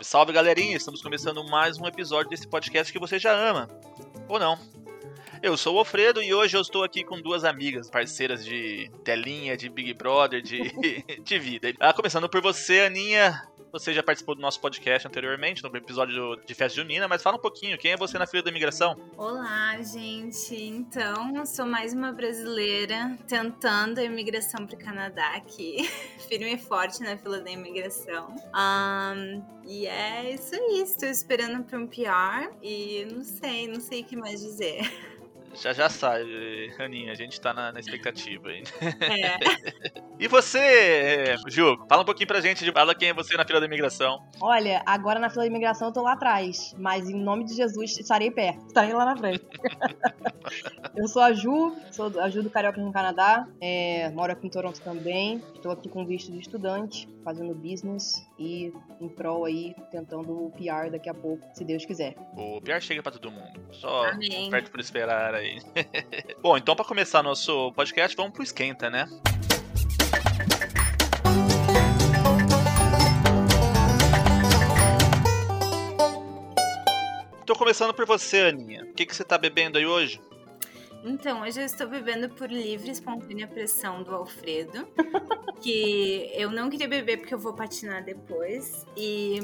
Salve, salve galerinha! Estamos começando mais um episódio desse podcast que você já ama. Ou não. Eu sou o Alfredo e hoje eu estou aqui com duas amigas, parceiras de telinha, de Big Brother, de, de vida. Ah, começando por você, Aninha. Você já participou do nosso podcast anteriormente, no episódio de Festa Junina, mas fala um pouquinho, quem é você na fila da imigração? Olá, gente. Então, sou mais uma brasileira tentando a imigração para o Canadá aqui, firme e forte na fila da imigração. Um, e é isso aí, estou esperando para um PR e não sei, não sei o que mais dizer. Já já sai, Aninha, a gente tá na, na expectativa aí. É. e você, Ju, fala um pouquinho pra gente, fala quem é você na fila da imigração. Olha, agora na fila da imigração eu tô lá atrás, mas em nome de Jesus estarei perto, estarei lá na frente. eu sou a Ju, sou a Ju do Carioca no Canadá, é, moro aqui em Toronto também, estou aqui com visto de estudante, fazendo business e em prol aí, tentando o PR daqui a pouco, se Deus quiser. O PR chega pra todo mundo, só Amém. perto por esperar aí. Bom, então para começar nosso podcast, vamos pro esquenta, né? Tô começando por você, Aninha. O que, que você tá bebendo aí hoje? Então, hoje eu estou bebendo por livre e espontânea pressão do Alfredo, que eu não queria beber porque eu vou patinar depois. E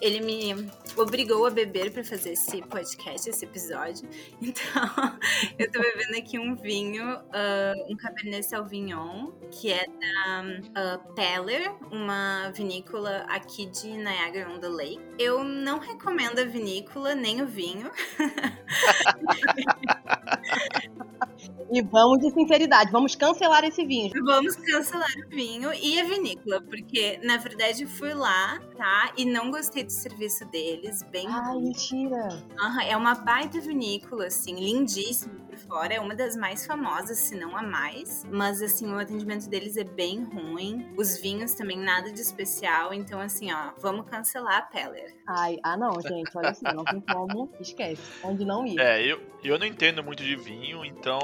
ele me obrigou a beber para fazer esse podcast, esse episódio. Então, eu tô bebendo aqui um vinho, uh, um Cabernet Sauvignon, que é da uh, Peller, uma vinícola aqui de Niagara-on-the-Lake. Eu não recomendo a vinícola nem o vinho. E vamos de sinceridade, vamos cancelar esse vinho. Vamos cancelar o vinho e a vinícola, porque na verdade fui lá, tá? E não gostei do serviço deles, bem. Ai, mentira! Uhum, é uma baita vinícola, assim, lindíssima fora, é uma das mais famosas, se não a mais. Mas assim, o atendimento deles é bem ruim. Os vinhos também nada de especial, então assim, ó, vamos cancelar a Peller. Ai, ah não, gente, olha assim, não tem como, esquece. Onde não ir. É, eu, eu não entendo muito de vinho, então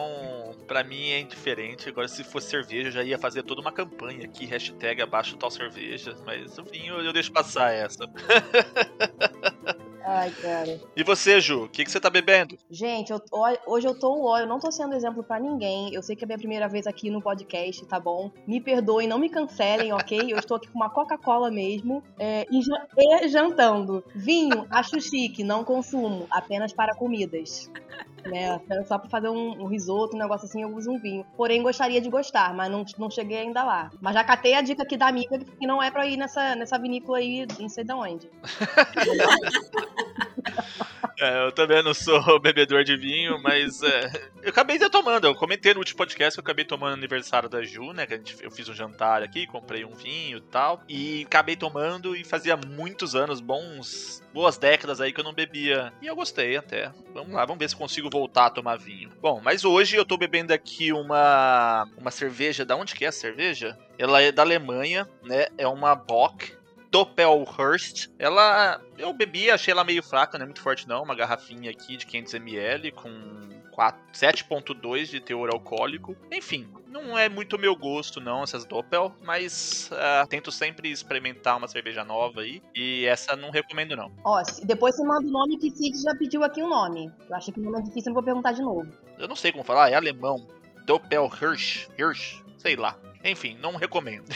para mim é indiferente. Agora, se fosse cerveja, eu já ia fazer toda uma campanha aqui, hashtag abaixo tal cerveja, mas o vinho eu deixo passar essa. Ai, cara. E você, Ju, o que, que você tá bebendo? Gente, eu, hoje eu tô ó, eu não tô sendo exemplo para ninguém. Eu sei que é a minha primeira vez aqui no podcast, tá bom? Me perdoem, não me cancelem, ok? Eu estou aqui com uma Coca-Cola mesmo é, e, e jantando. Vinho, acho chique, não consumo, apenas para comidas né? Só pra fazer um, um, risoto, um negócio assim, eu uso um vinho. Porém, gostaria de gostar, mas não, não cheguei ainda lá. Mas já catei a dica aqui da amiga que não é pra ir nessa, nessa vinícola aí, não sei de onde. É, eu também não sou bebedor de vinho, mas é, eu acabei de tomando. Eu comentei no último podcast que eu acabei tomando no aniversário da Ju, né? Que a gente, eu fiz um jantar aqui, comprei um vinho e tal. E acabei tomando e fazia muitos anos, bons, boas décadas aí que eu não bebia. E eu gostei até. Vamos lá, vamos ver se consigo voltar a tomar vinho. Bom, mas hoje eu tô bebendo aqui uma, uma cerveja. Da onde que é a cerveja? Ela é da Alemanha, né? É uma Bock Doppelhurst. Ela. Eu bebi, achei ela meio fraca, não é muito forte não. Uma garrafinha aqui de 500ml com 7,2 de teor alcoólico. Enfim, não é muito meu gosto, não, essas Doppel, mas uh, tento sempre experimentar uma cerveja nova aí. E essa não recomendo, não. Ó, depois você manda o nome que Cid já pediu aqui o nome. Eu achei que o nome é difícil, eu não vou perguntar de novo. Eu não sei como falar, é alemão. Doppelhirsch, Hirsch, sei lá. Enfim, não recomendo.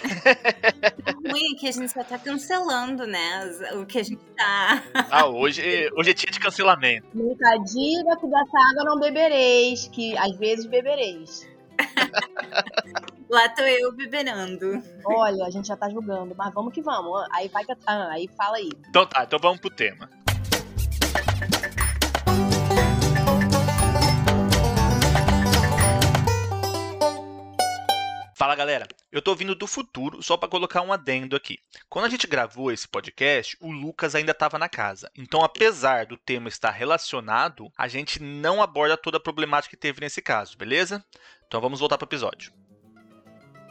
O ruim é que a gente só tá cancelando, né? O que a gente tá. Ah, hoje, hoje é dia de cancelamento. Nunca diga que dessa água não bebereis, que às vezes bebereis. Lá tô eu beberando. Olha, a gente já tá julgando, mas vamos que vamos. Aí vai que. Ah, aí fala aí. Então tá, então vamos pro tema. Fala galera, eu tô vindo do futuro só para colocar um adendo aqui. Quando a gente gravou esse podcast, o Lucas ainda estava na casa. Então, apesar do tema estar relacionado, a gente não aborda toda a problemática que teve nesse caso, beleza? Então vamos voltar pro episódio.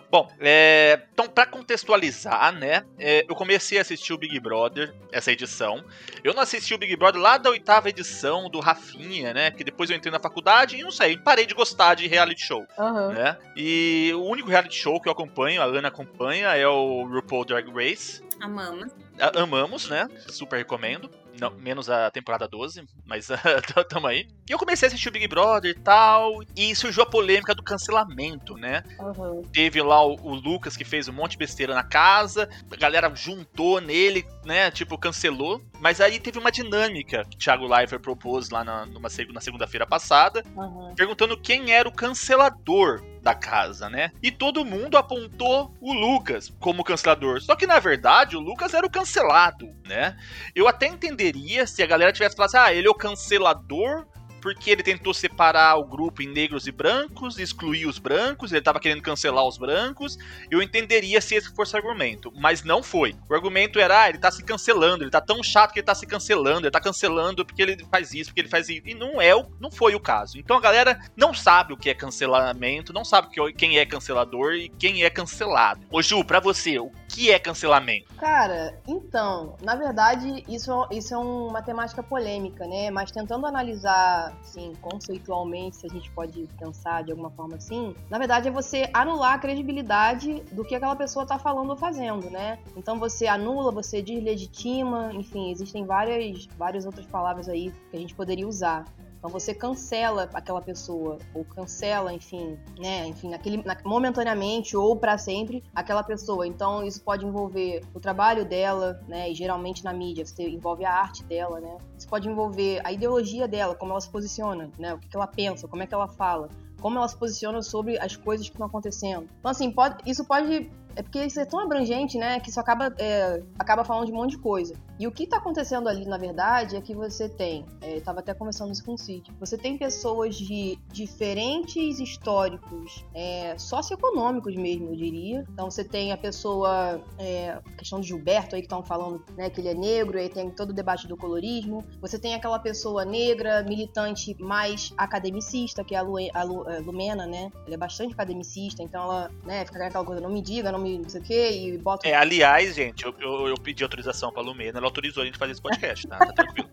Bom, é, então para contextualizar, né, é, eu comecei a assistir o Big Brother, essa edição. Eu não assisti o Big Brother lá da oitava edição do Rafinha, né, que depois eu entrei na faculdade e não sei, parei de gostar de reality show, Aham. né? E o único reality show que eu acompanho, a Ana acompanha, é o RuPaul Drag Race. Amamos. Amamos, né? Super recomendo. Não, menos a temporada 12, mas tamo aí. E eu comecei a assistir o Big Brother e tal, e surgiu a polêmica do cancelamento, né? Aham. Teve lá o, o Lucas que fez um monte de besteira na casa, a galera juntou nele, né? Tipo, cancelou. Mas aí teve uma dinâmica que o Thiago Leifert propôs lá na, numa, na segunda-feira passada, Aham. perguntando quem era o cancelador da casa, né? E todo mundo apontou o Lucas como cancelador. Só que na verdade o Lucas era o cancelado, né? Eu até entenderia se a galera tivesse falado assim, ah, ele é o cancelador porque ele tentou separar o grupo em negros e brancos, excluir os brancos, ele tava querendo cancelar os brancos. Eu entenderia se esse fosse o argumento, mas não foi. O argumento era, ah, ele tá se cancelando, ele tá tão chato que ele tá se cancelando, ele tá cancelando porque ele faz isso, porque ele faz isso. E não é, não foi o caso. Então a galera não sabe o que é cancelamento, não sabe que- quem é cancelador e quem é cancelado. Ô Ju, pra você, que é cancelamento? Cara, então, na verdade, isso, isso é uma temática polêmica, né? Mas tentando analisar, assim, conceitualmente, se a gente pode pensar de alguma forma assim, na verdade é você anular a credibilidade do que aquela pessoa tá falando ou fazendo, né? Então você anula, você deslegitima, enfim, existem várias, várias outras palavras aí que a gente poderia usar. Então você cancela aquela pessoa, ou cancela, enfim, né, enfim, naquele, na- momentaneamente ou pra sempre aquela pessoa. Então isso pode envolver o trabalho dela, né, e geralmente na mídia você envolve a arte dela, né. Isso pode envolver a ideologia dela, como ela se posiciona, né, o que, que ela pensa, como é que ela fala, como ela se posiciona sobre as coisas que estão acontecendo. Então assim, pode, isso pode é porque isso é tão abrangente, né, que isso acaba, é, acaba falando de um monte de coisa. E o que tá acontecendo ali, na verdade, é que você tem, é, eu tava até conversando isso com o Cid, você tem pessoas de diferentes históricos é, socioeconômicos mesmo, eu diria. Então você tem a pessoa, é, questão de Gilberto aí que estão falando, né, que ele é negro, aí tem todo o debate do colorismo. Você tem aquela pessoa negra, militante mais academicista, que é a, Lu, a Lu- a Lumena, né? Ela é bastante academicista, então ela, né, fica aquela coisa, não me diga, não me não sei o quê, e bota É, aliás, gente, eu, eu, eu pedi autorização pra Lumena, ela autorizou a gente fazer esse podcast, tá? Tá tranquilo.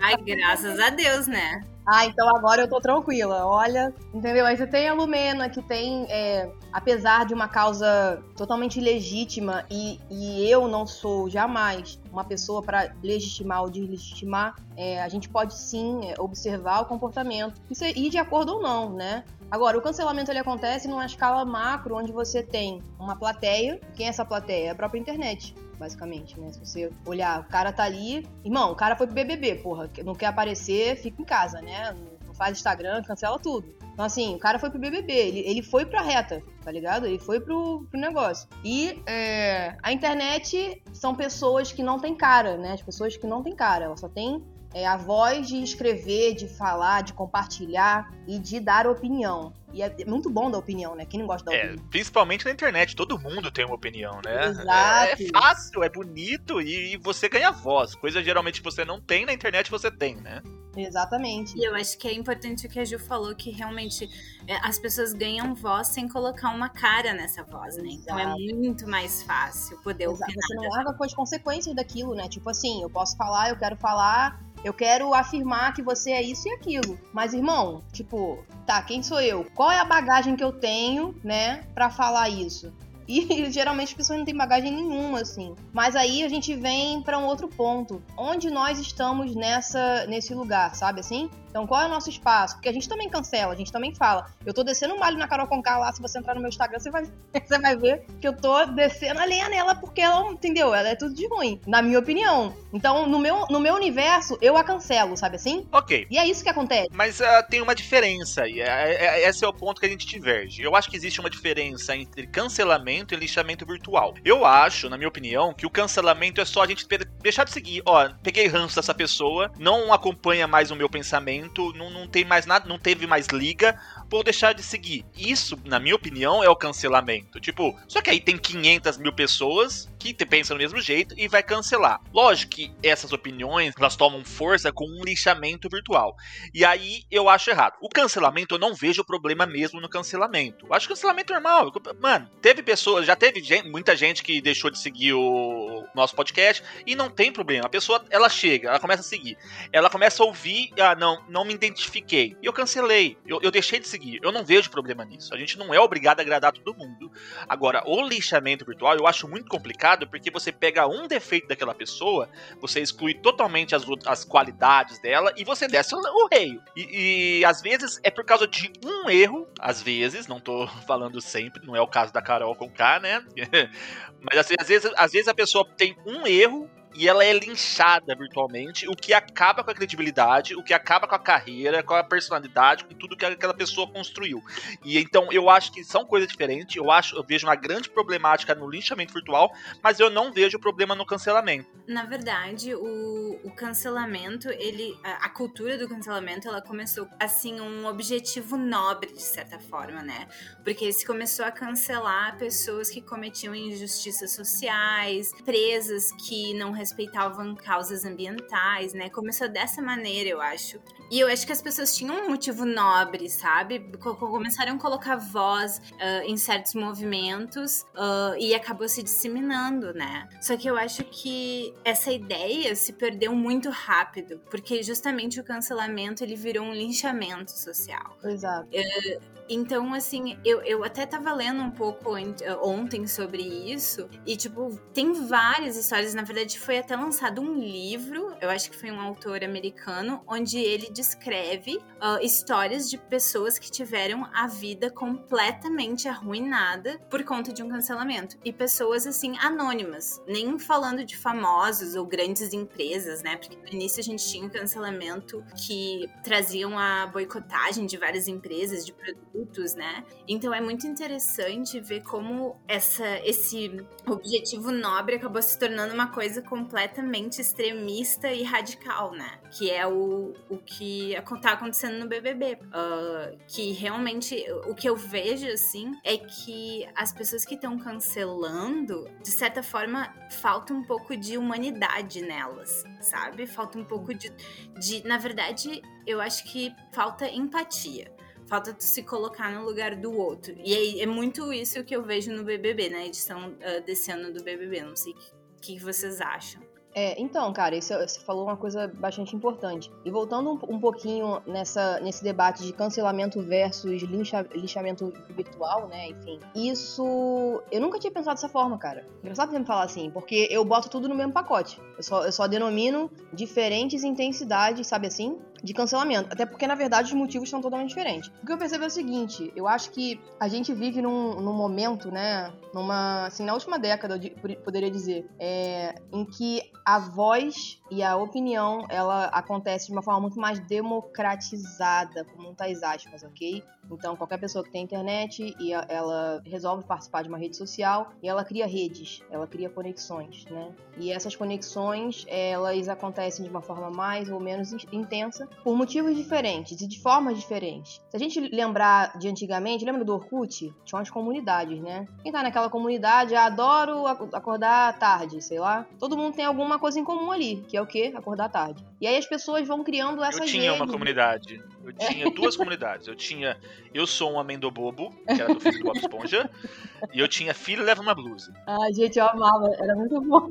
Ai, graças a Deus, né? Ah, então agora eu tô tranquila. Olha, entendeu? Aí você tem a Lumena, que tem, é, apesar de uma causa totalmente legítima, e, e eu não sou jamais uma pessoa para legitimar ou deslegitimar, é, a gente pode sim é, observar o comportamento e ser- ir de acordo ou não, né? Agora, o cancelamento ele acontece numa escala macro, onde você tem uma plateia. Quem é essa plateia? É a própria internet basicamente, né? Se você olhar, o cara tá ali. Irmão, o cara foi pro BBB, porra. Não quer aparecer, fica em casa, né? Não faz Instagram, cancela tudo. Então, assim, o cara foi pro BBB, ele, ele foi pra reta, tá ligado? Ele foi pro, pro negócio. E é, a internet são pessoas que não têm cara, né? As pessoas que não têm cara, ela só tem é, a voz de escrever, de falar, de compartilhar e de dar opinião. E é muito bom dar opinião, né? Quem não gosta da É, opinião? principalmente na internet, todo mundo tem uma opinião, né? Exato. É, é fácil, é bonito e, e você ganha voz. Coisa geralmente que você não tem, na internet você tem, né? Exatamente. E eu acho que é importante o que a Ju falou, que realmente é, as pessoas ganham voz sem colocar uma cara nessa voz, né? Então é Exato. muito mais fácil poder Exato, opinar. Você não larga com as consequências daquilo, né? Tipo assim, eu posso falar, eu quero falar, eu quero afirmar que você é isso e aquilo. Mas, irmão, tipo, tá, quem sou eu? Qual é a bagagem que eu tenho, né, pra falar isso? E geralmente as pessoas não têm bagagem nenhuma, assim. Mas aí a gente vem para um outro ponto. Onde nós estamos nessa nesse lugar, sabe assim? Então, qual é o nosso espaço? Porque a gente também cancela, a gente também fala. Eu tô descendo um malho na Carol Conká lá, se você entrar no meu Instagram, você vai, você vai ver que eu tô descendo a lenha nela porque ela, entendeu? Ela é tudo de ruim, na minha opinião. Então, no meu, no meu universo, eu a cancelo, sabe assim? Ok. E é isso que acontece. Mas uh, tem uma diferença, e é, é, é, esse é o ponto que a gente diverge. Eu acho que existe uma diferença entre cancelamento e lixamento virtual. Eu acho, na minha opinião, que o cancelamento é só a gente deixar de seguir. Ó, peguei ranço dessa pessoa, não acompanha mais o meu pensamento não, não tem mais nada, não teve mais liga, vou deixar de seguir. Isso, na minha opinião, é o cancelamento. Tipo, só que aí tem 500 mil pessoas que pensam do mesmo jeito e vai cancelar. Lógico que essas opiniões, elas tomam força com um lixamento virtual. E aí eu acho errado. O cancelamento, eu não vejo problema mesmo no cancelamento. Eu acho cancelamento normal. Mano, teve pessoas, já teve gente, muita gente que deixou de seguir o nosso podcast e não tem problema. A pessoa, ela chega, ela começa a seguir. Ela começa a ouvir, ah, não, não me identifiquei. E eu cancelei. Eu, eu deixei de seguir. Eu não vejo problema nisso. A gente não é obrigado a agradar todo mundo. Agora, o lixamento virtual eu acho muito complicado porque você pega um defeito daquela pessoa, você exclui totalmente as, as qualidades dela e você desce o, o rei. E, e às vezes é por causa de um erro, às vezes, não tô falando sempre, não é o caso da Carol com K, né? Mas assim, às vezes, às vezes a pessoa tem um erro e ela é linchada virtualmente, o que acaba com a credibilidade, o que acaba com a carreira, com a personalidade, com tudo que aquela pessoa construiu. E então eu acho que são coisas diferentes. Eu acho, eu vejo uma grande problemática no linchamento virtual, mas eu não vejo problema no cancelamento. Na verdade, o, o cancelamento, ele, a, a cultura do cancelamento, ela começou assim um objetivo nobre de certa forma, né? Porque se começou a cancelar pessoas que cometiam injustiças sociais, presas que não respeitavam causas ambientais, né? Começou dessa maneira, eu acho. E eu acho que as pessoas tinham um motivo nobre, sabe? Começaram a colocar voz uh, em certos movimentos uh, e acabou se disseminando, né? Só que eu acho que essa ideia se perdeu muito rápido, porque justamente o cancelamento ele virou um linchamento social. Exato. Uh, então, assim, eu, eu até tava lendo um pouco ontem sobre isso, e, tipo, tem várias histórias. Na verdade, foi até lançado um livro, eu acho que foi um autor americano, onde ele descreve uh, histórias de pessoas que tiveram a vida completamente arruinada por conta de um cancelamento. E pessoas, assim, anônimas, nem falando de famosos ou grandes empresas, né? Porque no início a gente tinha um cancelamento que traziam a boicotagem de várias empresas, de produtos adultos, né? Então é muito interessante ver como essa, esse objetivo nobre acabou se tornando uma coisa completamente extremista e radical, né? Que é o, o que tá acontecendo no BBB. Uh, ah, que realmente, o que eu vejo, assim, é que as pessoas que estão cancelando, de certa forma, falta um pouco de humanidade nelas, sabe? Falta um pouco de, de na verdade, eu acho que falta empatia. Falta de se colocar no lugar do outro. E é, é muito isso que eu vejo no BBB, na edição uh, desse ano do BBB. Não sei o que, que vocês acham. É, então, cara, isso, você falou uma coisa bastante importante. E voltando um, um pouquinho nessa, nesse debate de cancelamento versus lincha, linchamento virtual, né? Enfim, isso. Eu nunca tinha pensado dessa forma, cara. Engraçado você me falar assim, porque eu boto tudo no mesmo pacote. Eu só, eu só denomino diferentes intensidades, sabe assim? de cancelamento. Até porque, na verdade, os motivos são totalmente diferentes. O que eu percebo é o seguinte: eu acho que a gente vive num, num momento, né? Numa. Assim, na última década, eu poderia dizer, é, em que a voz e a opinião ela acontece de uma forma muito mais democratizada, com muitas aspas, ok? Então, qualquer pessoa que tem internet e ela resolve participar de uma rede social e ela cria redes, ela cria conexões, né? E essas conexões, elas acontecem de uma forma mais ou menos intensa por motivos diferentes e de formas diferentes. Se a gente lembrar de antigamente, lembra do Orkut? Tinha umas comunidades, né? Quem tá naquela comunidade, ah, adoro acordar tarde, sei lá. Todo mundo tem alguma coisa em comum ali, que é o quê? Acordar tarde. E aí as pessoas vão criando essas Eu tinha redes. uma comunidade. Eu tinha duas comunidades. Eu tinha Eu Sou um Amendo Bobo, que era do filho do Bob Esponja, e eu tinha Filho Leva uma Blusa. Ah, gente, eu amava. Era muito bom.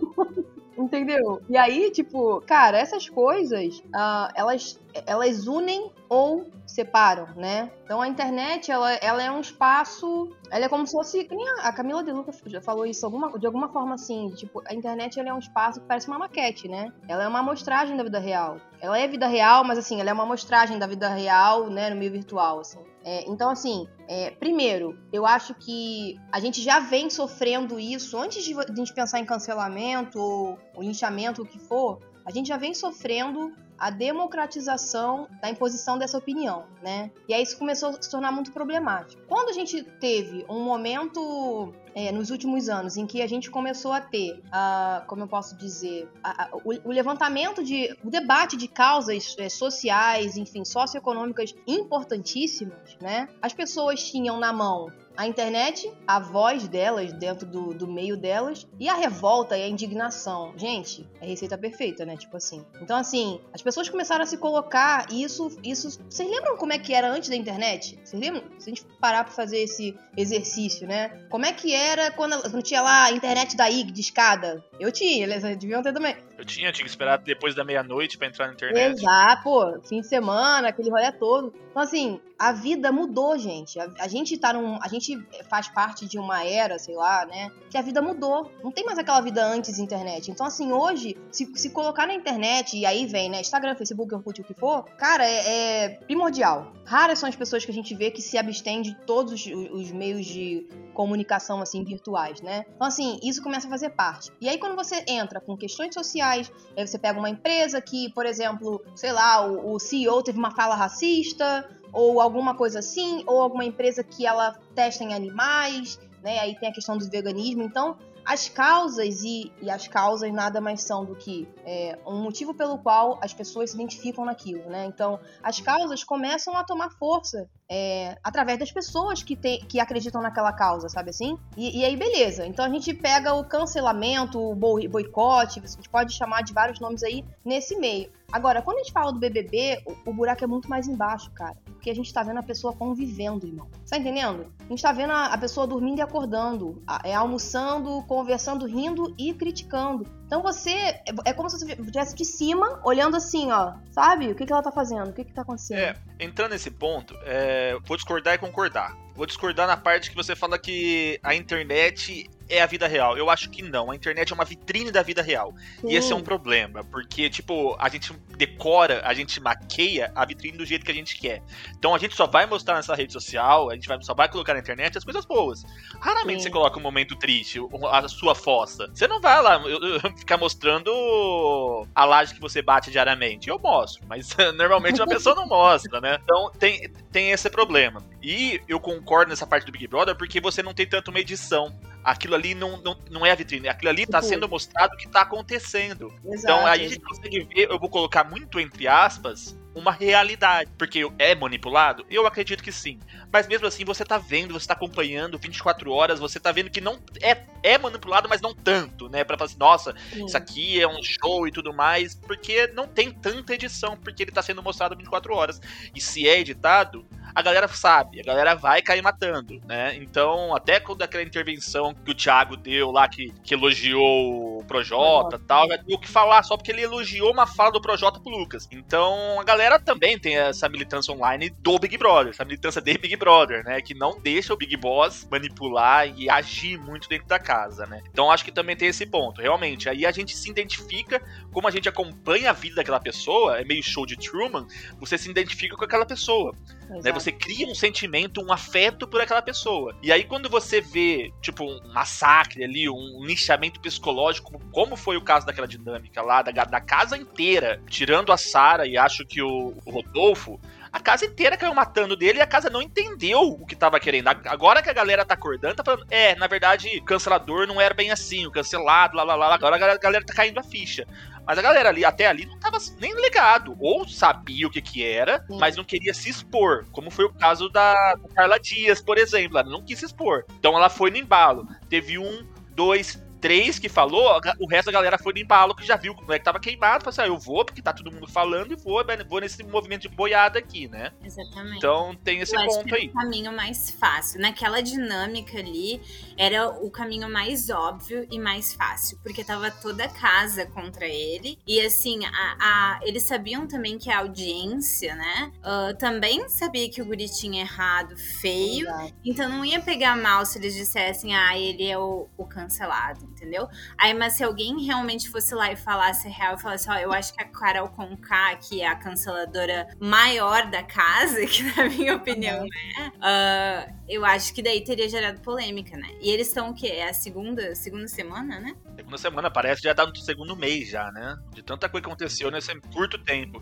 Entendeu? E aí, tipo, cara, essas coisas, uh, elas, elas unem ou separam, né? Então a internet, ela, ela é um espaço, ela é como se fosse, a Camila De Luca já falou isso alguma, de alguma forma assim, tipo, a internet ela é um espaço que parece uma maquete, né? Ela é uma amostragem da vida real. Ela é vida real, mas assim, ela é uma amostragem da vida real, né, no meio virtual, assim. É, então, assim, é, primeiro, eu acho que a gente já vem sofrendo isso antes de a gente pensar em cancelamento ou, ou linchamento, o que for. A gente já vem sofrendo a democratização da imposição dessa opinião, né? E aí isso começou a se tornar muito problemático. Quando a gente teve um momento é, nos últimos anos em que a gente começou a ter, uh, como eu posso dizer, a, a, o, o, levantamento de, o debate de causas é, sociais, enfim, socioeconômicas importantíssimas, né? As pessoas tinham na mão a internet, a voz delas dentro do, do meio delas e a revolta e a indignação. Gente, é receita perfeita, né? Tipo assim. Então, assim, as pessoas começaram a se colocar e isso. isso vocês lembram como é que era antes da internet? Vocês lembram? Se a gente parar pra fazer esse exercício, né? Como é que era quando não tinha lá a internet da IG de escada? Eu tinha, eles deviam ter também. Eu tinha, tinha que esperar depois da meia-noite para entrar na internet. Exato, pô, fim de semana, aquele rolê todo. Então, assim, a vida mudou, gente. A, a, gente tá num. A gente faz parte de uma era, sei lá, né? Que a vida mudou. Não tem mais aquela vida antes da internet. Então, assim, hoje, se, se colocar na internet, e aí vem, né? Instagram, Facebook, Orkut, o que for, cara, é, é primordial. Raras são as pessoas que a gente vê que se abstêm de todos os, os meios de comunicação, assim, virtuais, né? Então, assim, isso começa a fazer parte. E aí, quando você entra com questões sociais, aí você pega uma empresa que, por exemplo, sei lá, o, o CEO teve uma fala racista, ou alguma coisa assim, ou alguma empresa que ela testa em animais, né? Aí tem a questão do veganismo. Então, as causas e, e as causas nada mais são do que é, um motivo pelo qual as pessoas se identificam naquilo, né? Então, as causas começam a tomar força é, através das pessoas que, tem, que acreditam naquela causa, sabe assim? E, e, aí, beleza. Então, a gente pega o cancelamento, o boicote, gente pode chamar de vários nomes aí nesse meio. Agora, quando a gente fala do BBB, o, o, buraco é muito mais embaixo, cara. Porque a gente tá vendo a pessoa convivendo, irmão. Tá entendendo? A gente tá vendo a, a pessoa dormindo e acordando, a, é almoçando, conversando, rindo e criticando. Então você. É, é como se você estivesse de cima, olhando assim, ó. Sabe? O que, que ela tá fazendo? O que, que tá acontecendo? É, entrando nesse ponto, é, vou discordar e concordar. Vou discordar na parte que você fala que a internet é a vida real. Eu acho que não. A internet é uma vitrine da vida real. Sim. E esse é um problema, porque, tipo, a gente decora, a gente maqueia a vitrine do jeito que a gente quer. Então a gente só vai mostrar nessa rede social, a gente vai, só vai colocar na internet as coisas boas. Raramente Sim. você coloca um momento triste, a sua fossa. Você não vai lá eu, eu, ficar mostrando a laje que você bate diariamente. Eu mostro, mas normalmente uma pessoa não mostra, né? Então tem, tem esse problema. E eu concordo nessa parte do Big Brother porque você não tem tanto uma edição aquilo ali não, não, não é a vitrine, aquilo ali está sendo mostrado o que está acontecendo. Exato. Então aí a gente consegue ver, eu vou colocar muito entre aspas, uma realidade. Porque é manipulado? Eu acredito que sim. Mas mesmo assim, você tá vendo, você tá acompanhando 24 horas, você tá vendo que não é, é manipulado, mas não tanto, né? Pra falar assim, nossa, sim. isso aqui é um show e tudo mais. Porque não tem tanta edição, porque ele tá sendo mostrado 24 horas. E se é editado, a galera sabe, a galera vai cair matando, né? Então, até quando aquela intervenção que o Thiago deu lá, que, que elogiou o Projota e tal, ter o que falar só porque ele elogiou uma fala do Projota pro Lucas. Então, a galera também tem essa militância online do Big Brother, essa militância de Big Brother, né? Que não deixa o Big Boss manipular e agir muito dentro da casa, né? Então, acho que também tem esse ponto, realmente. Aí a gente se identifica, como a gente acompanha a vida daquela pessoa, é meio show de Truman, você se identifica com aquela pessoa. Né? Você cria um sentimento, um afeto por aquela pessoa. E aí, quando você vê, tipo, um massacre ali, um lixamento psicológico, como foi o caso daquela dinâmica lá, da, da casa inteira, tirando a Sara e acho que o, o Rodolfo, a casa inteira caiu matando dele e a casa não entendeu o que tava querendo. Agora que a galera tá acordando, tá falando, é, na verdade, cancelador não era bem assim, o cancelado, lá, lá, lá, agora a galera tá caindo a ficha. Mas a galera ali, até ali, não tava nem ligado. Ou sabia o que que era, Sim. mas não queria se expor. Como foi o caso da, Carla Dias, por exemplo. Ela não quis se expor. Então ela foi no embalo. Teve um, dois, três que falou, o resto da galera foi limpá-lo, que já viu como é que tava queimado. Falou assim, ah, eu vou, porque tá todo mundo falando, e vou, vou nesse movimento de boiada aqui, né? Exatamente. Então tem esse eu ponto aí. o caminho mais fácil. Naquela dinâmica ali, era o caminho mais óbvio e mais fácil, porque tava toda a casa contra ele. E assim, a, a eles sabiam também que a audiência, né, uh, também sabia que o guri tinha errado feio. Exato. Então não ia pegar mal se eles dissessem, ah, ele é o, o cancelado, entendeu? Aí, mas se alguém realmente fosse lá e falasse real e falasse, ó, oh, eu acho que a Carol Conká, que é a canceladora maior da casa, que na minha opinião é, uh, eu acho que daí teria gerado polêmica, né? E eles estão o quê? É a segunda, segunda semana, né? Segunda semana, parece já tá no segundo mês já, né? De tanta coisa que aconteceu nesse curto tempo.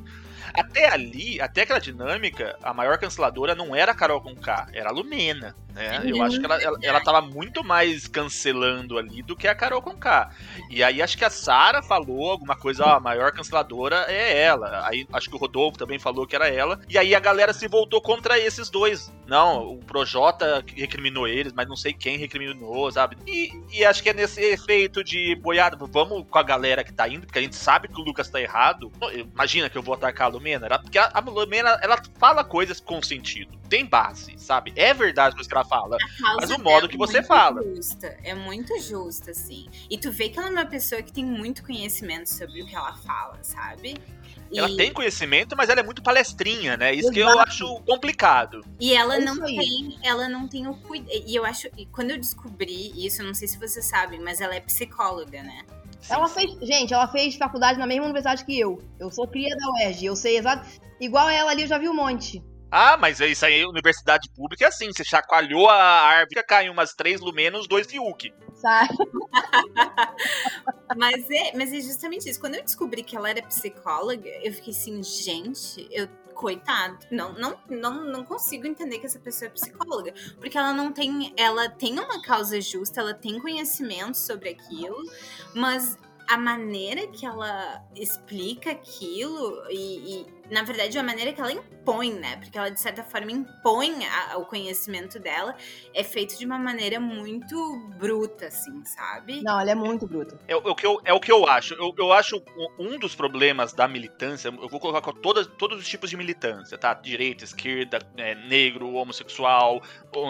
Até ali, até aquela dinâmica, a maior canceladora não era a Carol Conká, era a Lumena, né? Eu acho que ela, ela, ela tava muito mais cancelando ali do que a Carol Conká. E aí acho que a Sara falou alguma coisa, ó, a maior canceladora é ela. Aí acho que o Rodolfo também falou que era ela. E aí a galera se voltou contra esses dois. Não, o Projota recriminou eles, mas não sei quem recriminou, sabe? E, e acho que é nesse efeito de boiada, vamos com a galera que tá indo, porque a gente sabe que o Lucas tá errado. Imagina que eu vou atacar a Lumena, porque a, a Lumena, ela fala coisas com sentido, tem base, sabe? É verdade o que ela fala, mas o modo é que você fala. Justa, é muito justa, assim. E tu vê que ela é uma pessoa que tem muito conhecimento sobre o que ela fala, sabe? Ela e... tem conhecimento, mas ela é muito palestrinha, né? Isso Exato. que eu acho complicado. E ela é não tem, ela não tem o cuidado. E eu acho, e quando eu descobri isso, não sei se vocês sabem, mas ela é psicóloga, né? Sim, ela fez, gente, ela fez faculdade na mesma universidade que eu. Eu sou cria da UERJ, eu sei exato. Igual ela ali, eu já vi um monte. Ah, mas é isso aí, universidade pública é assim, você chacoalhou a árvore, caiu umas três lumenos, dois fiuk. Sabe? mas, é, mas é justamente isso. Quando eu descobri que ela era psicóloga, eu fiquei assim, gente, eu coitado, não, não, não, não consigo entender que essa pessoa é psicóloga, porque ela não tem, ela tem uma causa justa, ela tem conhecimento sobre aquilo, mas a maneira que ela explica aquilo e, e na verdade, a maneira que ela impõe, né? Porque ela, de certa forma, impõe a, o conhecimento dela, é feito de uma maneira muito bruta, assim, sabe? Não, ela é muito bruta. É, é o, que eu, é o que eu acho. Eu, eu acho um dos problemas da militância, eu vou colocar com todas, todos os tipos de militância, tá? Direita, esquerda, é, negro, homossexual,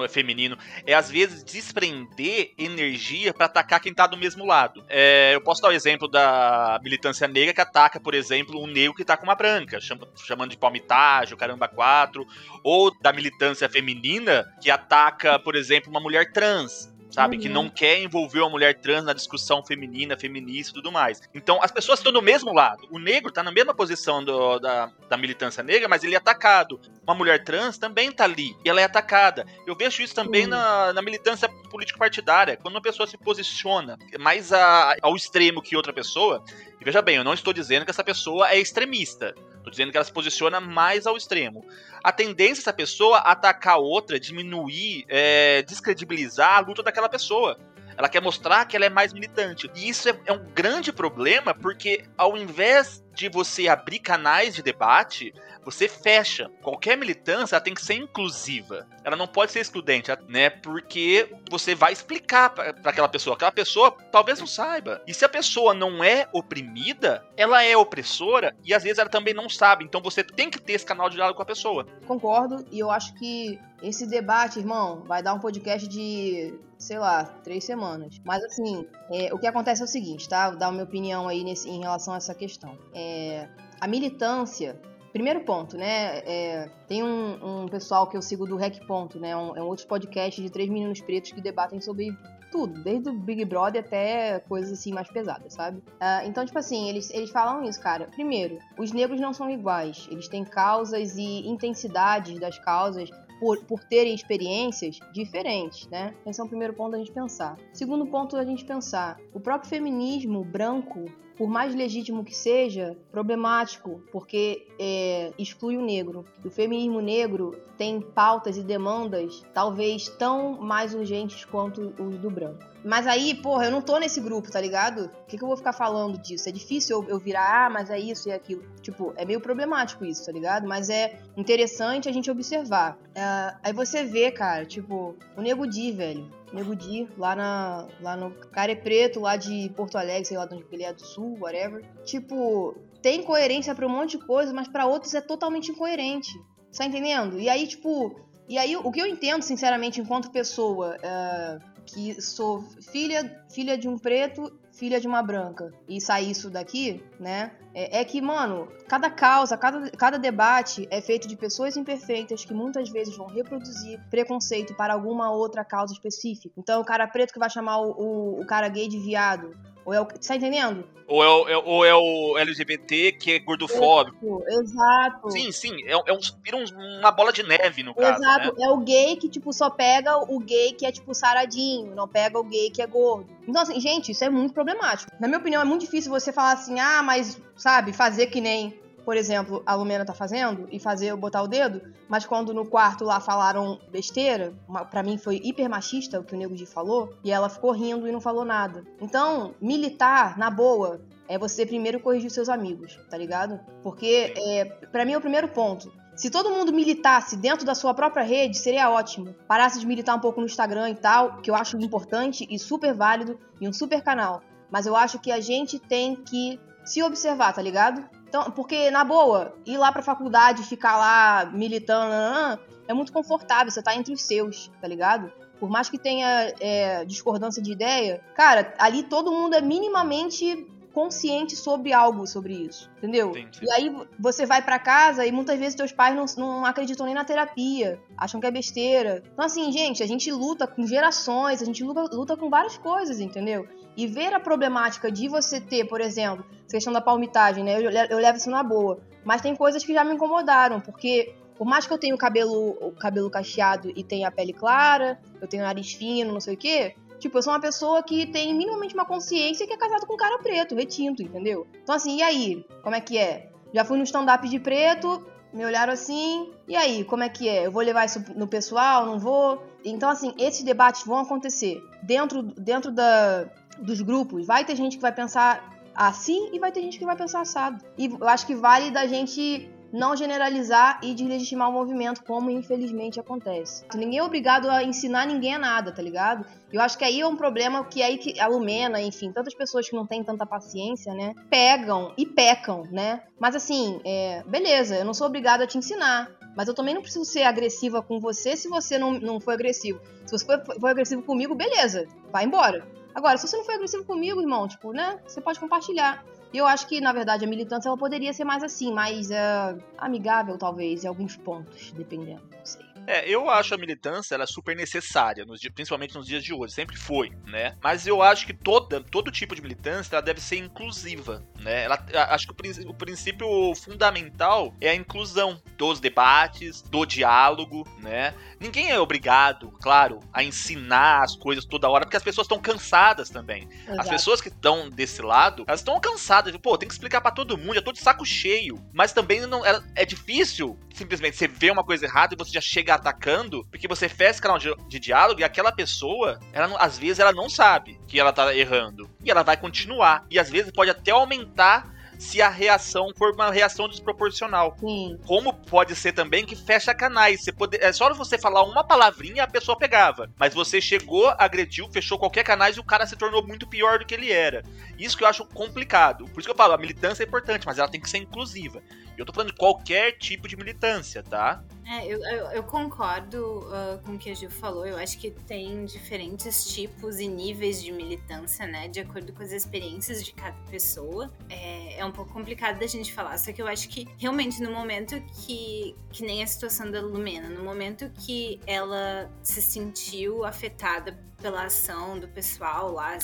é feminino, é às vezes desprender energia para atacar quem tá do mesmo lado. É, eu posso dar o exemplo da militância negra que ataca, por exemplo, um negro que tá com uma branca, chama, chamando de palmitágio, caramba quatro, ou da militância feminina que ataca, por exemplo, uma mulher trans sabe? Uhum. Que não quer envolver uma mulher trans na discussão feminina, feminista e tudo mais. Então, as pessoas estão do mesmo lado. O negro tá na mesma posição do, da, da militância negra, mas ele é atacado. Uma mulher trans também tá ali e ela é atacada. Eu vejo isso também uhum. na, na militância político-partidária. Quando uma pessoa se posiciona mais a, ao extremo que outra pessoa, e veja bem, eu não estou dizendo que essa pessoa é extremista. Dizendo que ela se posiciona mais ao extremo. A tendência dessa pessoa atacar outra, diminuir, é, descredibilizar a luta daquela pessoa. Ela quer mostrar que ela é mais militante. E isso é, é um grande problema, porque ao invés de você abrir canais de debate, você fecha. Qualquer militância tem que ser inclusiva. Ela não pode ser excludente, né? Porque você vai explicar para aquela pessoa. Aquela pessoa talvez não saiba. E se a pessoa não é oprimida, ela é opressora e às vezes ela também não sabe. Então você tem que ter esse canal de diálogo com a pessoa. Concordo, e eu acho que esse debate, irmão, vai dar um podcast de, sei lá, três semanas. Mas assim, é, o que acontece é o seguinte, tá? Vou dar a minha opinião aí nesse, em relação a essa questão. É, a militância Primeiro ponto, né? É, tem um, um, pessoal que eu sigo do Rec Ponto, né? Um, é um outro podcast de três meninos pretos que debatem sobre tudo, desde o Big Brother até coisas assim mais pesadas, sabe? Uh, então, tipo assim, eles, eles falam isso, cara. Primeiro, os negros não são iguais. Eles têm causas e intensidades das causas por, por terem experiências diferentes, né? Esse é o primeiro ponto da gente pensar. Segundo ponto da gente pensar, o próprio feminismo branco por mais legítimo que seja, problemático, porque é, exclui o negro. O feminismo negro tem pautas e demandas talvez tão mais urgentes quanto os do branco. Mas aí, porra, eu não tô nesse grupo, tá ligado? O que, que eu vou ficar falando disso? É difícil eu, eu virar, ah, mas é isso e aquilo. Tipo, é meio problemático isso, tá ligado? Mas é interessante a gente observar. Uh, aí você vê, cara, tipo, o Nego Di, velho. Nego Di, lá, na, lá no Care Preto, lá de Porto Alegre, sei lá de onde ele é, do Sul, whatever. Tipo, tem coerência pra um monte de coisa, mas pra outros é totalmente incoerente. Tá entendendo? E aí, tipo, e aí o que eu entendo, sinceramente, enquanto pessoa, uh, que sou filha, filha de um preto, filha de uma branca, e sair isso daqui, né? É, é, que, mano, cada causa, cada, cada debate é feito de pessoas imperfeitas que muitas vezes vão reproduzir preconceito para alguma outra causa específica. Então, o cara preto que vai chamar o, o, o cara gay de viado, ou é o. Tá entendendo? Ou é o, é, ou é o LGBT que é gordofóbico. Exato. Sim, sim. É, é um, vira um, uma bola de neve, no caso. Exato. Né? É o gay que, tipo, só pega o gay que é, tipo, saradinho, não pega o gay que é gordo. Então, assim, gente, isso é muito problemático. Na minha opinião, é muito difícil você falar assim, ah, mas, sabe, fazer que nem por exemplo, a Lumena tá fazendo e fazer eu botar o dedo, mas quando no quarto lá falaram besteira, para mim foi hiper machista o que o Nego Di falou, e ela ficou rindo e não falou nada. Então, militar, na boa, é você primeiro corrigir seus amigos, tá ligado? Porque, é, para mim, é o primeiro ponto. Se todo mundo militasse dentro da sua própria rede, seria ótimo. Parasse de militar um pouco no Instagram e tal, que eu acho importante e super válido e um super canal. Mas eu acho que a gente tem que se observar, tá ligado? Então, porque, na boa, ir lá pra faculdade, ficar lá militando, é muito confortável, você tá entre os seus, tá ligado? Por mais que tenha é, discordância de ideia, cara, ali todo mundo é minimamente consciente sobre algo sobre isso, entendeu? Sim. E aí você vai para casa e muitas vezes teus pais não, não acreditam nem na terapia, acham que é besteira. Então assim, gente, a gente luta com gerações, a gente luta, luta com várias coisas, entendeu? E ver a problemática de você ter, por exemplo, essa questão da palmitagem, né? Eu, eu levo isso na boa. Mas tem coisas que já me incomodaram, porque por mais que eu tenha o cabelo, o cabelo cacheado e tenha a pele clara, eu tenho nariz fino, não sei o quê, Tipo, eu sou uma pessoa que tem minimamente uma consciência que é casado com um cara preto, retinto, entendeu? Então, assim, e aí? Como é que é? Já fui no stand-up de preto, me olharam assim, e aí, como é que é? Eu vou levar isso no pessoal, não vou? Então, assim, esses debates vão acontecer dentro, dentro da, dos grupos. Vai ter gente que vai pensar assim e vai ter gente que vai pensar assado. E eu acho que vale da gente não generalizar e deslegitimar o movimento, como infelizmente acontece. Ninguém é obrigado a ensinar ninguém a nada, tá ligado? Eu acho que aí é um problema que aí que a Lumena, enfim, tantas pessoas que não têm tanta paciência, né, pegam e pecam, né? Mas assim, é, beleza, eu não sou obrigado a te ensinar. Mas eu também não preciso ser agressiva com você se você não, não foi agressivo. Se você foi, foi agressivo comigo, beleza, vai embora. Agora, se você não foi agressivo comigo, irmão, tipo, né? Você pode compartilhar. Eu acho que, na verdade, a militância ela poderia ser mais assim, mais uh, amigável, talvez, em alguns pontos, dependendo, não sei. É, eu acho a militância ela é super necessária, nos principalmente nos dias de hoje, sempre foi, né? Mas eu acho que toda, todo tipo de militância ela deve ser inclusiva, né? Ela, acho que o, o princípio fundamental é a inclusão dos debates, do diálogo, né? Ninguém é obrigado, claro, a ensinar as coisas toda hora, porque as pessoas estão cansadas também. Exato. As pessoas que estão desse lado, elas estão cansadas. Pô, tem que explicar para todo mundo, já tô de saco cheio. Mas também não é, é difícil simplesmente você ver uma coisa errada e você já chega atacando, porque você fez canal de, de diálogo e aquela pessoa, ela às vezes ela não sabe que ela tá errando. E ela vai continuar. E às vezes pode até aumentar se a reação for uma reação desproporcional. Sim. Como pode ser também que fecha canais. Você pode, é só você falar uma palavrinha a pessoa pegava. Mas você chegou, agrediu, fechou qualquer canais e o cara se tornou muito pior do que ele era. Isso que eu acho complicado. Por isso que eu falo, a militância é importante, mas ela tem que ser inclusiva. Eu tô falando de qualquer tipo de militância, tá? É, eu, eu, eu concordo uh, com o que a Gil falou. Eu acho que tem diferentes tipos e níveis de militância, né? De acordo com as experiências de cada pessoa. É, é um pouco complicado da gente falar. Só que eu acho que realmente no momento que. Que nem a situação da Lumena, no momento que ela se sentiu afetada pela ação do pessoal lá,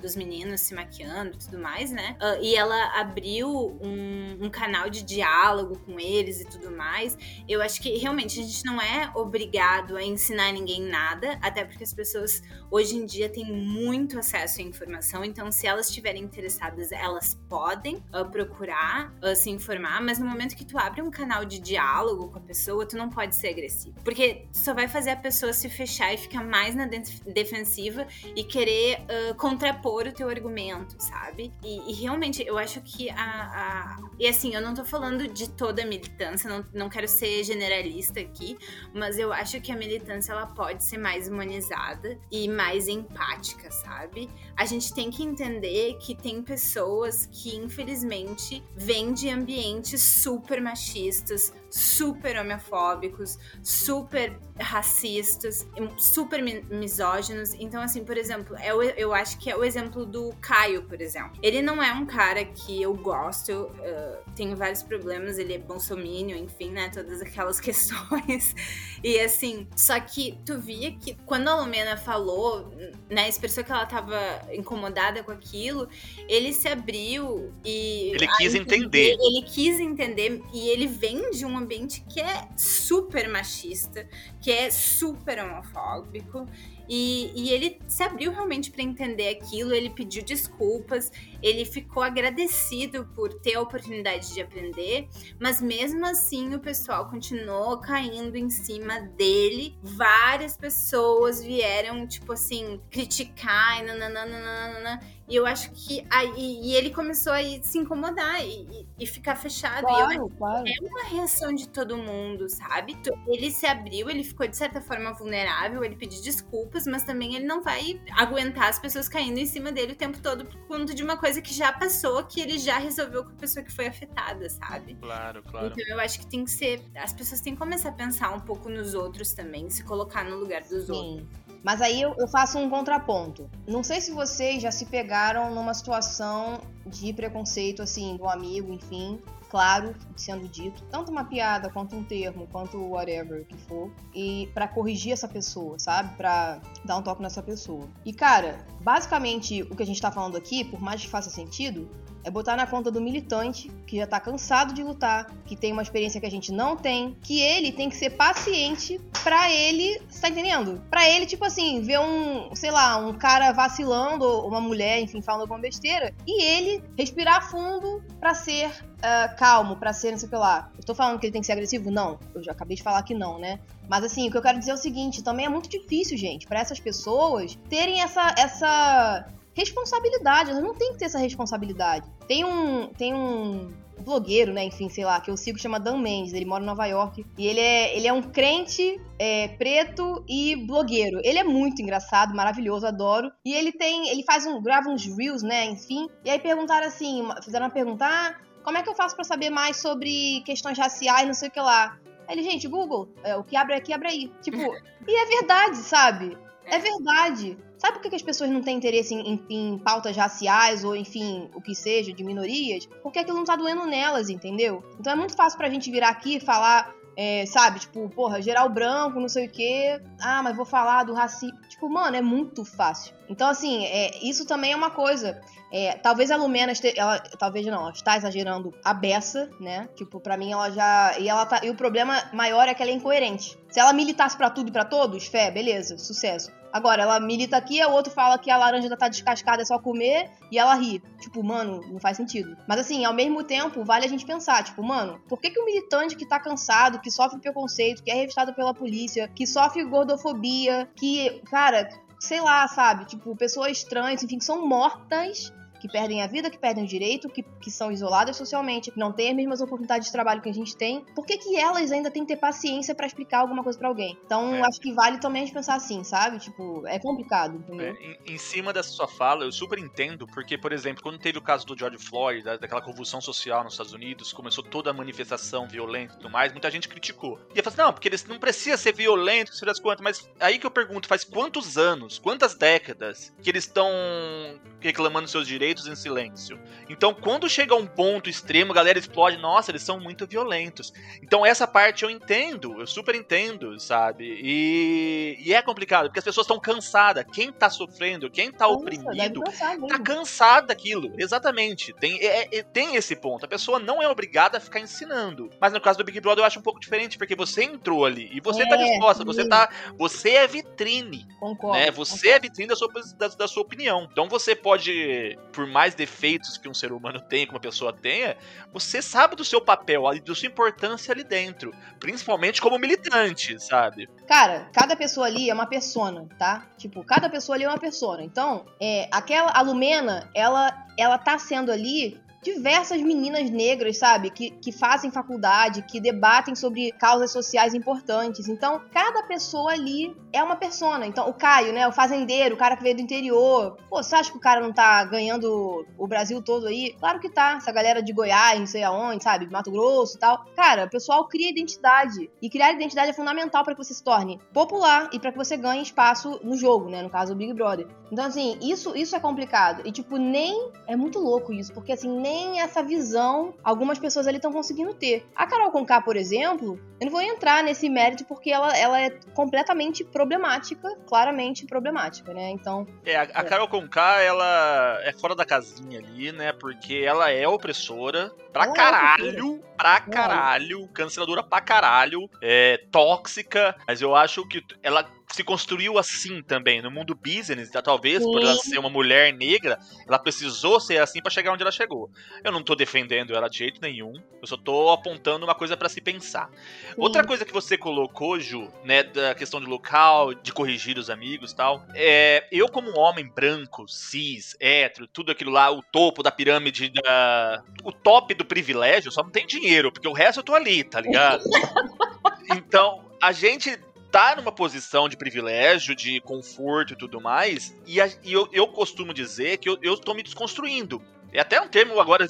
dos meninos se maquiando e tudo mais, né? Uh, e ela abriu um, um, canal de diálogo com eles e tudo mais. Eu acho que realmente a gente não é obrigado a ensinar ninguém nada, até porque as pessoas hoje em dia têm muito acesso à informação, então se elas estiverem interessadas, elas podem uh, procurar uh, se informar, mas no momento que tu abre um canal de diálogo com a pessoa, tu não pode ser agressivo, porque só vai fazer a pessoa se fechar e ficar mais na defensiva e querer uh, contrapor o teu argumento, sabe? E, e, realmente eu acho que a, a. E assim, eu não tô falando de toda a militância, não, não quero ser generalista aqui, mas eu acho que a militância ela pode ser mais humanizada e mais empática, sabe? A gente tem que entender que tem pessoas que, infelizmente, vêm de ambientes super machistas, super homofóbicos, super racistas, super misóginos. Então, assim, por exemplo, eu, é eu acho que é o exemplo do Caio, por exemplo. Ele não é um cara que eu gosto, uh, tenho vários problemas, ele é bolsominion, enfim, né? Todas aquelas questões. E assim, só que tu via que quando a Lumena falou, né, expressou que ela tava incomodada com aquilo, ele se abriu e. Ele quis entender. Ele, ele quis entender e ele vem de um ambiente que é super machista, que é super homofóbico. E, e ele se abriu realmente para entender aquilo, ele pediu desculpas, ele ficou agradecido por ter a oportunidade de aprender, mas mesmo assim o pessoal continuou caindo em cima dele. Várias pessoas vieram, tipo assim, criticar e nananana. E eu acho que aí e ele começou a se incomodar e, e ficar fechado. Claro, e eu, claro. É uma reação de todo mundo, sabe? Ele se abriu, ele ficou de certa forma vulnerável, ele pediu desculpas, mas também ele não vai aguentar as pessoas caindo em cima dele o tempo todo por conta de uma coisa que já passou, que ele já resolveu com a pessoa que foi afetada, sabe? Claro, claro. Então eu acho que tem que ser. As pessoas têm que começar a pensar um pouco nos outros também, se colocar no lugar dos Sim. outros. Mas aí eu, eu, faço um contraponto. Não sei se vocês já se pegaram numa situação de preconceito, assim, do amigo, enfim, claro, sendo dito, tanto uma piada quanto um termo, quanto whatever que for, e para corrigir essa pessoa, sabe? Para dar um toque nessa pessoa. E cara, basicamente o que a gente tá falando aqui, por mais que faça sentido, é botar na conta do militante que já tá cansado de lutar, que tem uma experiência que a gente não tem, que ele tem que ser paciente para ele, você tá entendendo? Para ele, tipo assim, ver um, sei lá, um cara vacilando, ou uma mulher, enfim, falando alguma besteira, e ele respirar fundo para ser uh, calmo, para ser não sei o que lá. Eu tô falando que ele tem que ser agressivo? Não. Eu já acabei de falar que não, né? Mas assim, o que eu quero dizer é o seguinte, também é muito difícil, gente, para essas pessoas terem essa essa responsabilidade, elas não têm que ter essa responsabilidade. Tem um, tem um blogueiro, né, enfim, sei lá, que eu sigo, chama Dan Mendes, ele mora em Nova York, e ele é, ele é um crente é, preto e blogueiro. Ele é muito engraçado, maravilhoso, adoro. E ele tem, ele faz um, grava uns reels, né, enfim, e aí perguntaram assim, fizeram uma pergunta, ah, como é que eu faço para saber mais sobre questões raciais, não sei o que lá. Aí ele, gente, Google, é, o que abre aqui, abre aí. Tipo, e é verdade, sabe? É verdade. Sabe por que as pessoas não têm interesse em, em, em, pautas raciais ou, enfim, o que seja, de minorias? Porque aquilo não tá doendo nelas, entendeu? Então é muito fácil pra gente virar aqui e falar, é, sabe, tipo, porra, geral branco, não sei o quê. Ah, mas vou falar do racismo. Tipo, mano, é muito fácil. Então, assim, é, isso também é uma coisa. É, talvez a Lumena, ela, talvez não, ela está exagerando a beça, né? Tipo, pra mim ela já. E, ela tá, e o problema maior é que ela é incoerente. Se ela militasse para tudo e pra todos, fé, beleza, sucesso. Agora, ela milita aqui, o outro fala que a laranja ainda tá descascada, é só comer, e ela ri. Tipo, mano, não faz sentido. Mas assim, ao mesmo tempo, vale a gente pensar, tipo, mano, por que, que o militante que tá cansado, que sofre preconceito, que é revistado pela polícia, que sofre gordofobia, que, cara, sei lá, sabe? Tipo, pessoas estranhas, enfim, que são mortas que perdem a vida, que perdem o direito, que, que são isoladas socialmente, que não têm as mesmas oportunidades de trabalho que a gente tem, por que, que elas ainda têm que ter paciência para explicar alguma coisa para alguém? Então, é. acho que vale também a gente pensar assim, sabe? Tipo, é complicado, entendeu? É, em, em, cima dessa sua fala, eu super entendo, porque, por exemplo, quando teve o caso do George Floyd, da, daquela convulsão social nos Estados Unidos, começou toda a manifestação violenta e tudo mais, muita gente criticou. E eu falei assim, não, porque eles não precisa ser violento, se das quantas, mas aí que eu pergunto, faz quantos anos, quantas décadas que eles estão reclamando seus direitos em silêncio. Então, quando chega a um ponto extremo, a galera explode, nossa, eles são muito violentos. Então, essa parte eu entendo, eu super entendo, sabe? E, e é complicado, porque as pessoas estão cansadas. Quem tá sofrendo, quem tá oprimido, tá cansado daquilo. Exatamente. Tem, é, é, tem esse ponto. A pessoa não é obrigada a ficar ensinando. Mas no caso do Big Brother, eu acho um pouco diferente, porque você entrou ali e você tá é, tá disposta, você tá. Você é vitrine. Concordo. Né? Você concordo. é vitrine da sua, da, da sua opinião. Então você pode, por por mais defeitos que um ser humano tenha, que uma pessoa tenha, você sabe do seu papel e da sua importância ali dentro. Principalmente como militante, sabe? Cara, cada pessoa ali é uma persona, tá? Tipo, cada pessoa ali é uma persona. Então, é, aquela a Lumena, ela, ela tá sendo ali diversas meninas negras, sabe? Que, que fazem faculdade, que debatem sobre causas sociais importantes. Então, cada pessoa ali é uma persona. Então, o Caio, né? O fazendeiro, o cara que veio do interior. Pô, você acha que o cara não tá ganhando o Brasil todo aí? Claro que tá. Essa galera de Goiás, não sei aonde, sabe? Mato Grosso e tal. Cara, o pessoal cria identidade. E criar identidade é fundamental para que você se torne popular e para que você ganhe espaço no jogo, né? No caso, o Big Brother. Então, assim, isso, isso é complicado. E, tipo, nem. É muito louco isso, porque, assim, nem essa visão algumas pessoas ali estão conseguindo ter. A Carol Conká, por exemplo, eu não vou entrar nesse mérito porque ela, ela é completamente problemática, claramente problemática, né? Então. É, a, a Carol Conká, ela é fora da casinha ali, né? Porque ela é opressora pra ela é caralho, é pra caralho, canceladora pra caralho, é tóxica, mas eu acho que ela se construiu assim também no mundo business, talvez Sim. por ela ser uma mulher negra, ela precisou ser assim para chegar onde ela chegou. Eu não tô defendendo ela de jeito nenhum, eu só tô apontando uma coisa para se pensar. Sim. Outra coisa que você colocou, Ju, né, da questão de local, de corrigir os amigos, tal, é eu como homem branco, cis, hétero, tudo aquilo lá, o topo da pirâmide da o top do privilégio, só não tem dinheiro, porque o resto eu tô ali, tá ligado? então, a gente tá numa posição de privilégio, de conforto e tudo mais, e, a, e eu, eu, costumo dizer que eu, tô me desconstruindo. É até um termo agora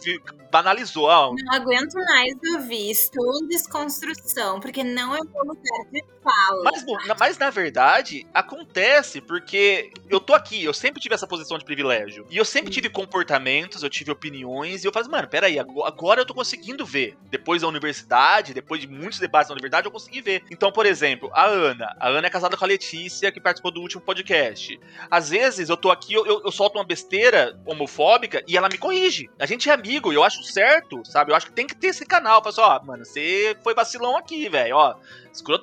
banalizou. Ah, não aguento mais ouvir. Estou em desconstrução, porque não é meu lugar de fala. Mas, mas, na verdade, acontece porque eu tô aqui, eu sempre tive essa posição de privilégio. E eu sempre tive comportamentos, eu tive opiniões, e eu falo, mano, peraí, agora eu tô conseguindo ver. Depois da universidade, depois de muitos debates na universidade, eu consegui ver. Então, por exemplo, a Ana. A Ana é casada com a Letícia, que participou do último podcast. Às vezes eu tô aqui, eu, eu, eu solto uma besteira homofóbica e ela me corrige. A gente é amigo, eu acho certo, sabe? Eu acho que tem que ter esse canal. Fala assim, ó, mano, você foi vacilão aqui, velho, ó.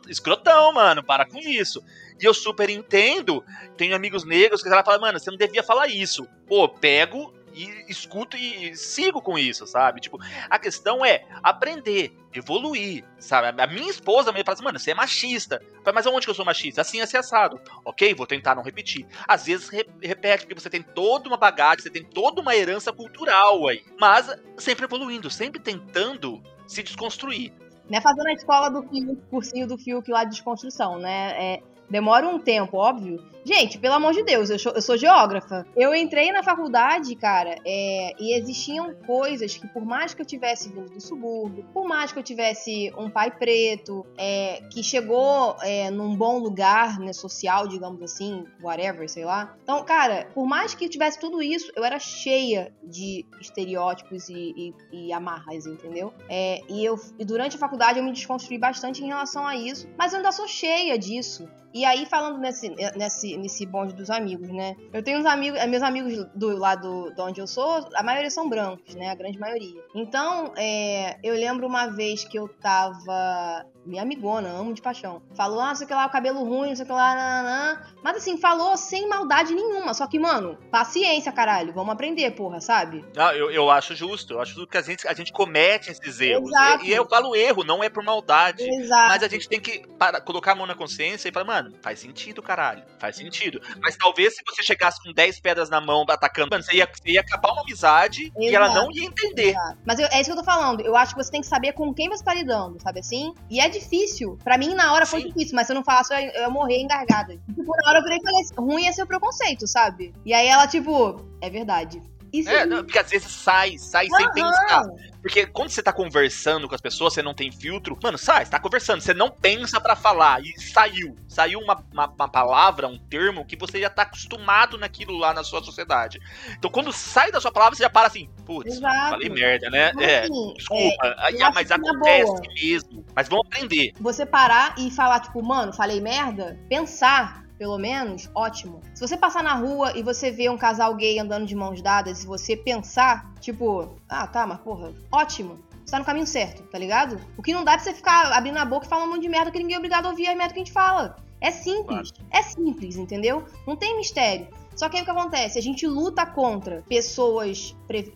Escrotão, mano, para com isso. E eu super entendo. Tenho amigos negros que ela fala, mano, você não devia falar isso. Pô, pego e escuto e sigo com isso, sabe? Tipo, a questão é aprender, evoluir, sabe? A minha esposa me fala assim, mano, você é machista. Falo, mas aonde que eu sou machista? Assim, assim, assado. Ok, vou tentar não repetir. Às vezes re repete, porque você tem toda uma bagagem, você tem toda uma herança cultural aí. Mas sempre evoluindo, sempre tentando se desconstruir. Né, fazendo a escola do cursinho do Fiuk lá de desconstrução, né? É, demora um tempo, óbvio, Gente, pelo amor de Deus, eu sou, eu sou geógrafa. Eu entrei na faculdade, cara, é, e existiam coisas que, por mais que eu tivesse vindo do subúrbio, por mais que eu tivesse um pai preto, é, que chegou é, num bom lugar né, social, digamos assim, whatever, sei lá. Então, cara, por mais que eu tivesse tudo isso, eu era cheia de estereótipos e, e, e amarras, entendeu? É, e, eu, e durante a faculdade eu me desconstruí bastante em relação a isso, mas eu ainda sou cheia disso. E aí, falando nesse, nesse nesse, bonde dos amigos, né? Eu tenho uns amigos, eh, meus amigos do lado de onde eu sou, a maioria são brancos, né? A grande maioria. Então, é, eu lembro uma vez que eu tava. Minha amigona, amo de paixão. Falou, ah, não sei o que lá, o cabelo ruim, não sei o que lá, nananã. Mas assim, falou sem maldade nenhuma. Só que, mano, paciência, caralho. Vamos aprender, porra, sabe? Ah, eu, eu acho justo. Eu acho justo que a gente, a gente comete esses erros. Exato. E, e eu falo erro, não é por maldade. Exato. Mas a gente tem que para, colocar a mão na consciência e falar, mano, faz sentido, caralho. Faz sentido sentido. Mas talvez se você chegasse com 10 pedras na mão atacando, mano, você ia, você ia acabar uma amizade Exato. e ela não ia entender. Exato. Mas eu, é isso que eu tô falando. Eu acho que você tem que saber com quem você tá lidando, sabe assim? E é difícil. Pra mim, na hora, Sim. foi difícil, mas se eu não falasse, eu ia, eu ia morrer engargada. Tipo, na hora eu falei, ruim é seu preconceito, sabe? E aí ela, tipo, é verdade. Isso é, não, porque às vezes sai, sai uhum. sem pensar. Porque quando você tá conversando com as pessoas, você não tem filtro, mano, sai, você tá conversando, você não pensa para falar e saiu. Saiu uma, uma, uma, palavra, um termo que você já tá acostumado naquilo lá na sua sociedade. Então quando sai da sua palavra, você já para assim, putz, falei merda, né? Mas, é, assim, desculpa, é, mas acontece mesmo. Mas vamos aprender. Você parar e falar, tipo, mano, falei merda, pensar pelo menos, ótimo. Se você passar na rua e você vê um casal gay andando de mãos dadas e você pensar, tipo, ah, tá, mas porra, ótimo. Você tá no caminho certo, tá ligado? O que não dá é pra você ficar abrindo a boca e falando um monte de merda que ninguém é obrigado a ouvir a merda que a gente fala. É simples. É simples, entendeu? Não tem mistério. Só que aí o que acontece? A gente luta contra pessoas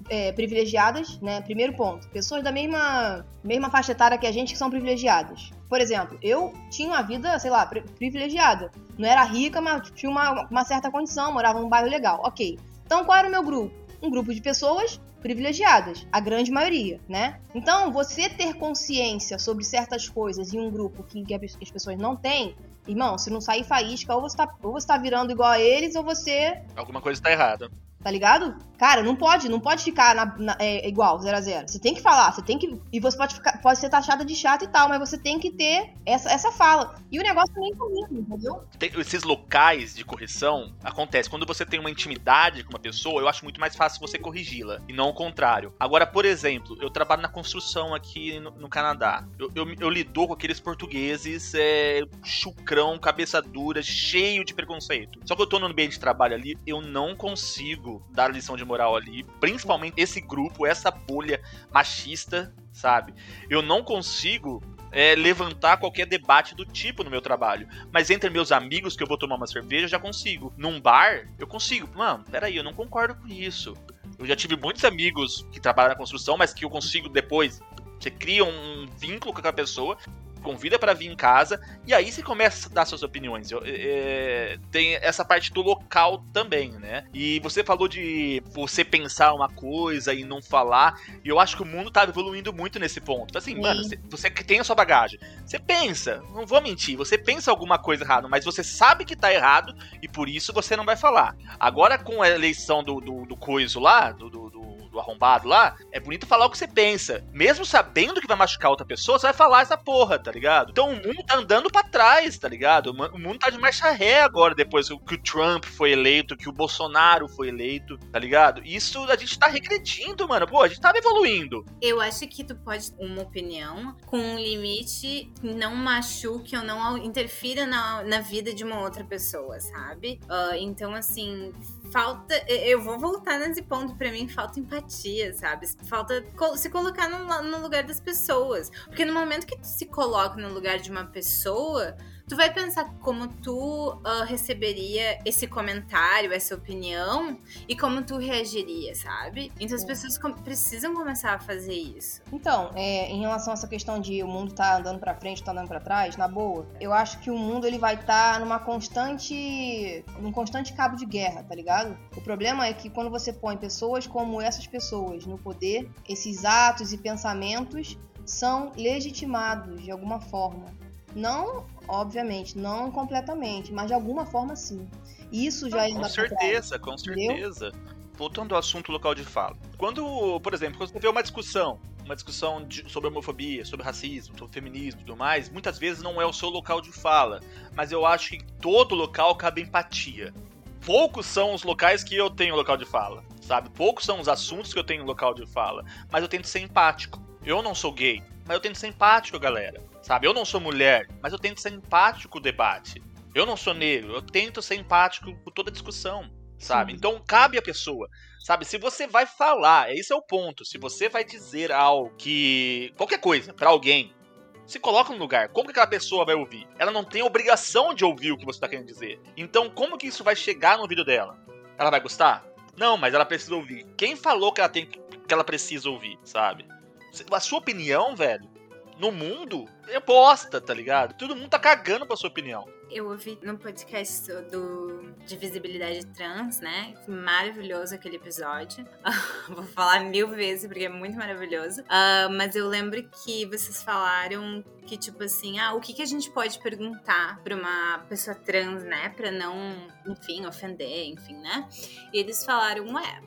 é, privilegiadas, né? Primeiro ponto. Pessoas da mesma, mesma faixa etária que a gente que são privilegiadas. Por exemplo, eu tinha uma vida, sei lá, privilegiada. Não era rica, mas tinha uma, uma certa condição, morava num bairro legal. Ok. Então qual era o meu grupo? Um grupo de pessoas privilegiadas, a grande maioria, né? Então, você ter consciência sobre certas coisas em um grupo que, que as pessoas não têm, irmão, se não sair faísca, ou você, tá, ou você tá virando igual a eles, ou você. Alguma coisa tá errada. Tá ligado? Cara, não pode, não pode ficar na, na, é, igual, 0 a 0 Você tem que falar, você tem que. E você pode, ficar, pode ser taxada de chato e tal, mas você tem que ter essa, essa fala. E o negócio nem comigo, entendeu? Tem, esses locais de correção acontece. Quando você tem uma intimidade com uma pessoa, eu acho muito mais fácil você corrigi-la. E não o contrário. Agora, por exemplo, eu trabalho na construção aqui no, no Canadá. Eu, eu, eu, lido com aqueles portugueses é, chucrão, cabeça dura, cheio de preconceito. Só que eu tô no ambiente de trabalho ali, eu não consigo dar lição de moral ali, principalmente esse grupo, essa bolha machista, sabe? Eu não consigo é, levantar qualquer debate do tipo no meu trabalho. Mas entre meus amigos que eu vou tomar uma cerveja, eu já consigo. Num bar, eu consigo. Mano, peraí, eu não concordo com isso. Eu já tive muitos amigos que trabalham na construção, mas que eu consigo depois. Você cria um vínculo com aquela pessoa convida para vir em casa e aí você começa a dar suas opiniões. É, tem essa parte do local também, né? E você falou de você pensar uma coisa e não falar, e eu acho que o mundo tá evoluindo muito nesse ponto. Assim, Sim. mano, você que tem a sua bagagem, você pensa, não vou mentir, você pensa alguma coisa errada, mas você sabe que tá errado e por isso você não vai falar. Agora com a eleição do, do, do coiso lá, do, do do arrombado lá, é bonito falar o que você pensa. Mesmo sabendo que vai machucar outra pessoa, você vai falar essa porra, tá ligado? Então o mundo tá andando para trás, tá ligado? O mundo tá de marcha ré agora, depois que o Trump foi eleito, que o Bolsonaro foi eleito, tá ligado? Isso a gente tá regredindo, mano. Pô, a gente tava evoluindo. Eu acho que tu pode uma opinião com um limite não machuque ou não interfira na, na vida de uma outra pessoa, sabe? Uh, então, assim, falta. Eu vou voltar nesse ponto, para mim falta empatia, sabe? Falta se colocar no, no, lugar das pessoas. Porque no momento que tu se coloca no lugar de uma pessoa, tu vai pensar como tu uh, receberia esse comentário, essa opinião e como tu reagiria, sabe? Então as pessoas com precisam começar a fazer isso. Então, é, em relação a essa questão de o mundo tá andando para frente, tá andando para trás, na boa, eu acho que o mundo ele vai estar tá numa constante, num constante cabo de guerra, tá ligado? O problema é que quando você põe pessoas como essas pessoas no poder, esses atos e pensamentos são legitimados de alguma forma. Não Obviamente, não completamente, mas de alguma forma sim. Isso já é Com certeza, com certeza. Voltando ao assunto local de fala. Quando, por exemplo, quando você vê uma discussão, uma discussão de, sobre homofobia, sobre racismo, sobre feminismo e tudo mais, muitas vezes não é o seu local de fala. Mas eu acho que todo local cabe empatia. Poucos são os locais que eu tenho local de fala, sabe? Poucos são os assuntos que eu tenho local de fala. Mas eu tento ser empático. Eu não sou gay, mas eu tento ser empático, galera. Sabe? Eu não sou mulher, mas eu tento ser empático com o debate. Eu não sou negro, eu tento ser empático com toda a discussão, sabe? Então cabe a pessoa, sabe? Se você vai falar, esse é o ponto. Se você vai dizer algo que qualquer coisa para alguém, se coloca no lugar. Como que aquela pessoa vai ouvir? Ela não tem obrigação de ouvir o que você está querendo dizer. Então, como que isso vai chegar no ouvido dela? Ela vai gostar? Não, mas ela precisa ouvir. Quem falou que ela tem que ela precisa ouvir, sabe? A sua opinião, velho, no mundo é bosta, tá ligado? Todo mundo tá cagando pra sua opinião. Eu ouvi no podcast do de visibilidade trans, né? Maravilhoso aquele episódio. Vou falar mil vezes porque é muito maravilhoso. Uh, mas eu lembro que vocês falaram que, tipo assim, ah, o que, que a gente pode perguntar pra uma pessoa trans, né? Pra não, enfim, ofender, enfim, né? E eles falaram, ué,